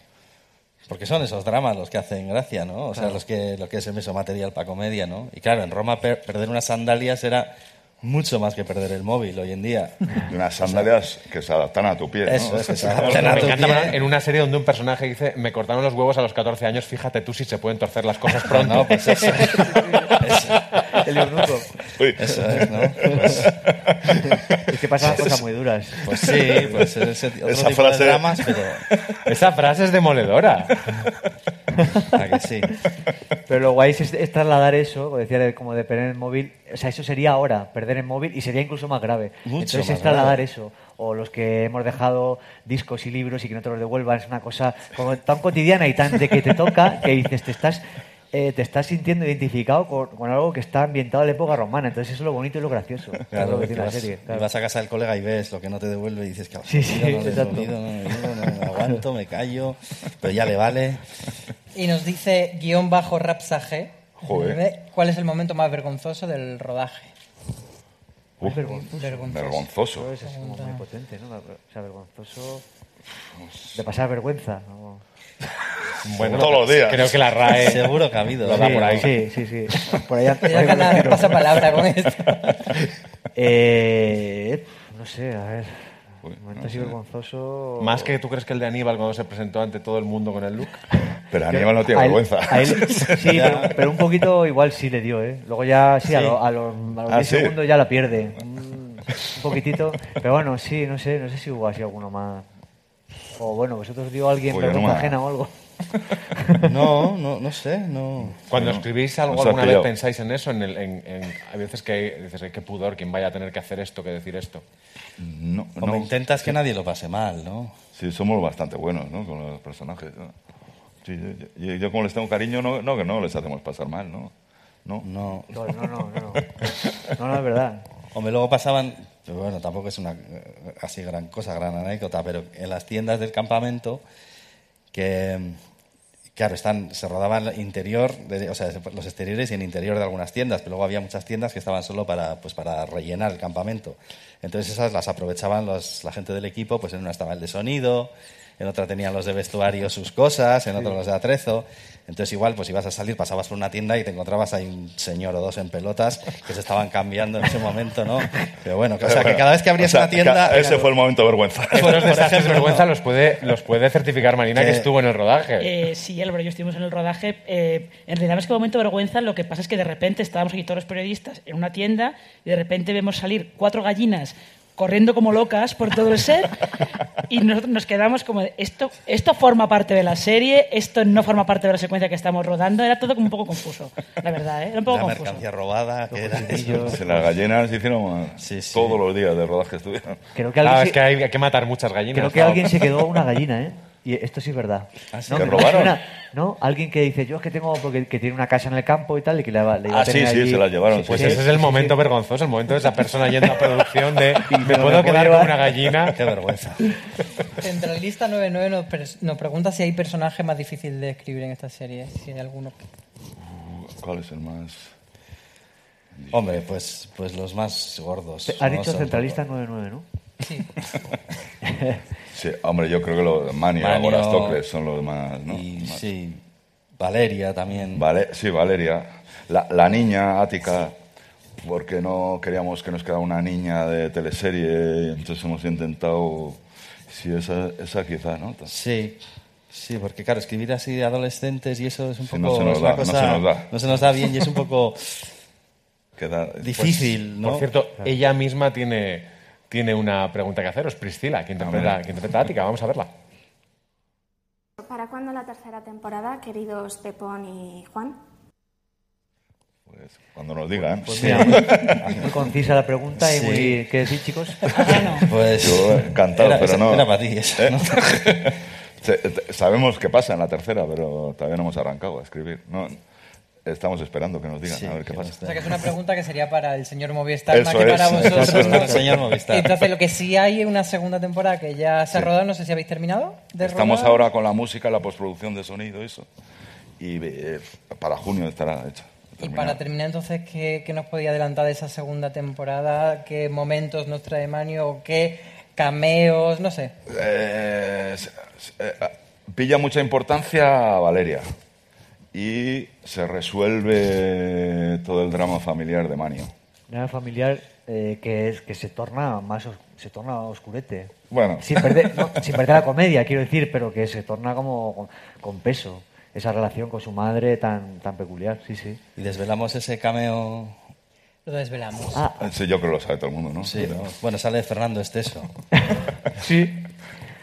Porque son esos dramas los que hacen gracia, ¿no? O sea, Claro. los que, lo que es el mesomaterial para comedia, ¿no? Y claro, en Roma per- perder unas sandalias era mucho más que perder el móvil hoy en día. Unas sandalias que se adaptan a tu piel. ¿no? Eso, es que se Me adaptan a tu encanta piel. ¿verdad? en una serie donde un personaje dice, me cortaron los huevos a los 14 años, fíjate tú si se pueden torcer las cosas pronto. No, pues eso. El eunuco. Uy. Eso es, ¿no? Pues- Es que pasan cosas muy duras. Pues sí, pues ese otro Esa tipo frase- de dramas, pero... Esa frase es demoledora. ¿A que sí? Pero lo guay es, es trasladar eso, como decía, de- como de perder el móvil. O sea, eso sería ahora, perder el móvil, y sería incluso más grave. Mucho Entonces más es trasladar grave. eso. O los que hemos dejado discos y libros y que no te los devuelvan, es una cosa como tan cotidiana y tan de que te toca que dices, te estás, eh, te estás sintiendo identificado con, con algo que está ambientado en la época romana. Entonces eso es lo bonito y lo gracioso. Claro, lo que tiene la vas, serie. y claro. vas a casa del colega y ves lo que no te devuelve y dices, Sí, sí, no devolvido, no, devolvido, no, no aguanto, me callo, pero ya le vale. Y nos dice guion bajo rapsaje, Joder. ¿cuál es el momento más vergonzoso del rodaje? Uf, Vergonzoso. vergonzoso. Eso es como muy potente, ¿no? O sea, vergonzoso. De pasar vergüenza. ¿no? Bueno, Todos los días. Creo que la RAE Seguro que ha habido. Sí, por ahí. Sí, sí, sí. Por ahí, por ahí retiro. pasapalabra con esto. Eh, no sé, a ver. Uy, momento no así vergonzoso. Más que tú crees que el de Aníbal cuando se presentó ante todo el mundo con el look. Pero Aníbal no tiene A él- vergüenza. a él- sí, pero, pero un poquito igual sí le dio, ¿eh? Luego ya, sí, a, Sí. lo- a los, a los Ah, 10 sí. segundos ya la pierde. Un, un poquitito. Pero bueno, sí, no sé, no sé si hubo así alguno más. O bueno, vosotros dio a alguien Pues no vergüenza me- ajena o algo. No, no, no sé, no. Cuando No, escribís no algo alguna vez pensáis en eso, en el, en, en- hay veces que dices, "Ay, qué pudor, quien vaya a tener que hacer esto, que decir esto. No, Como no. intentas que nadie lo pase mal, ¿no? Sí, somos bastante buenos, ¿no? Con los personajes. ¿no? Sí, yo, yo- yo como les tengo cariño, no, no que no les hacemos pasar mal, ¿no? No. No. No, no, no, no. No, no, es verdad. Hombre, luego pasaban, pero bueno, tampoco es una eh, así gran cosa, gran anécdota, pero en las tiendas del campamento, que, Claro, están, se rodaban interior, de- o sea, los exteriores y el interior de algunas tiendas, pero luego había muchas tiendas que estaban solo para, pues, para rellenar el campamento. Entonces esas las aprovechaban los- la gente del equipo, pues en una estaba el de sonido, en otra tenían los de vestuario sus cosas, en otra los de atrezo. Entonces igual, pues ibas a salir, pasabas por una tienda y te encontrabas ahí un señor o dos en pelotas que se estaban cambiando en ese momento, ¿no? Pero bueno, o sea, que cada vez que abrías o sea, una tienda... Ese era- fue el momento de vergüenza. Estos por desastres de vergüenza no. los puede, los puede certificar Marina, que Que- estuvo en el rodaje. Eh, sí, Álvaro, yo estuvimos en el rodaje. Eh, en realidad, más que momento de vergüenza, lo que pasa es que de repente estábamos aquí todos los periodistas en una tienda y de repente vemos salir cuatro gallinas corriendo como locas por todo el set y nosotros nos quedamos como, de, esto, esto forma parte de la serie, esto no forma parte de la secuencia que estamos rodando, era todo como un poco confuso, la verdad, ¿eh? era un poco la confuso. mercancía robada, que era eso. Sí, las gallinas hicieron todos los días de rodaje estuvieron. Creo que alguien se- es que hay, hay que matar muchas gallinas. Creo que alguien se quedó una gallina, ¿eh? Y esto sí es verdad. ¿Ah, sí? ¿No? ¿Que Me robaron? suena- ¿No? Alguien que dice, yo es que tengo, porque que tiene una casa en el campo y tal, y que le, va- le iba Ah, a tener sí, sí, se la llevaron, Pues sí, ese sí. es el momento vergonzoso, el momento de esa persona yendo a producción de me me puedo quedar llevar". con una gallina. Qué vergüenza. Centralista 99 nos, nos pregunta si hay personaje más difícil de escribir en esta serie, si hay alguno. ¿Cuál es el más...? Hombre, pues, pues los más gordos. Ha ¿no? dicho centralista 99, ¿no? Sí. Sí, hombre, yo creo que los Manio, Manio Agorastocles son los más... ¿no? Y Más. sí, Valeria también. Vale, sí, Valeria. La, la niña Ática, porque no queríamos que nos quedara una niña de teleserie, entonces hemos intentado... Sí, esa, esa quizá, ¿no? Sí, sí, porque claro, escribir así de adolescentes y eso es un Sí, poco... no se nos da, no cosa- se nos da. no se nos da bien y es un poco Queda- difícil, ¿no? Por cierto, ella misma tiene, tiene una pregunta que haceros, Priscila, que interpreta, Hombre. que interpreta Ática. Vamos a verla. ¿Para cuándo la tercera temporada, queridos Pepón y Juan? Pues cuando nos digan. Pues mira, muy concisa la pregunta y Sí. muy... ¿Qué decís, chicos? Pues Yo encantado, era, pero esa- no. Era para ti eso, ¿Eh? ¿no? Se- te- Sabemos qué pasa en la tercera, pero todavía no hemos arrancado a escribir. No, estamos esperando que nos digan a ver qué pasa. O sea, que es una pregunta que sería para el señor Movistar más que es. para vosotros. ¿no? El señor Movistar. Entonces, lo que sí hay es una segunda temporada que ya se ha Sí. rodado, no sé si habéis terminado. de Estamos rodar. ahora con la música, la postproducción de sonido, eso. Y eh, para junio estará hecha. Y para terminar, entonces, ¿qué, qué nos podía adelantar de esa segunda temporada? ¿Qué momentos nos trae Manio? ¿O ¿Qué cameos? No sé. Eh, eh, pilla mucha importancia Valeria. Y se resuelve todo el drama familiar de Manio. Una familiar eh, que, es, que se torna más os- se torna oscurete. Bueno. Sin perder, no, sin perder la comedia, quiero decir, pero que se torna como con, con peso. Esa relación con su madre tan, tan peculiar, sí, sí. Y desvelamos ese cameo... Lo desvelamos. Ah, Sí, yo creo que lo sabe todo el mundo, ¿no? Sí, ¿no? bueno, sale Fernando Esteso. sí.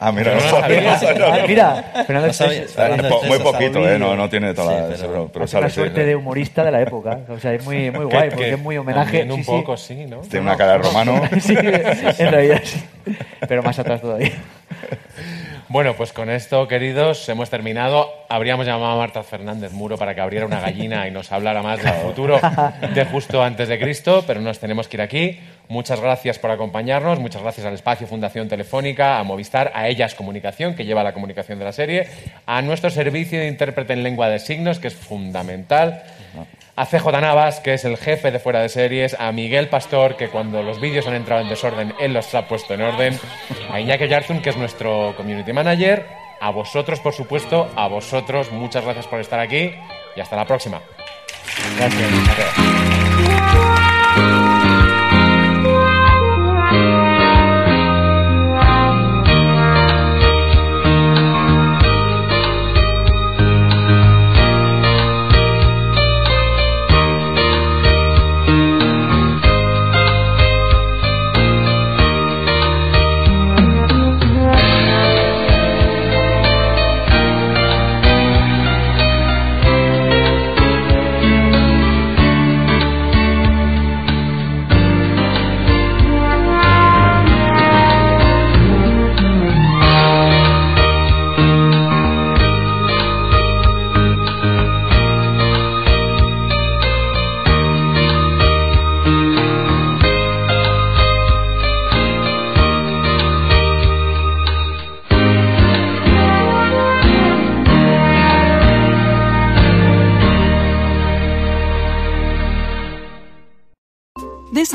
Ah, mira, No no sabía. Ah, mira, Fernando No sabía. Esteso. Fernando Eh, po- muy poquito. ¿eh? No, no tiene toda la... Sí, pero- pero, sale, suerte sí. de humorista de la época. O sea, es muy, muy guay, Que- porque que es muy homenaje. un poco, sí, ¿no? Tiene una cara de romano. sí, en realidad sí. Pero más atrás todavía. Bueno, pues con esto, queridos, hemos terminado. Habríamos llamado a Marta Fernández Muro para que abriera una gallina y nos hablara más del futuro de justo antes de Cristo, pero nos tenemos que ir aquí. Muchas gracias por acompañarnos, muchas gracias al Espacio Fundación Telefónica, a Movistar, a Ellas Comunicación, que lleva la comunicación de la serie, a nuestro servicio de intérprete en lengua de signos, que es fundamental, a CJ Navas, que es el jefe de fuera de series, a Miguel Pastor, que cuando los vídeos han entrado en desorden, él los ha puesto en orden, a Iñaki Yarzun, que es nuestro community manager, a vosotros, por supuesto, a vosotros, muchas gracias por estar aquí y hasta la próxima. This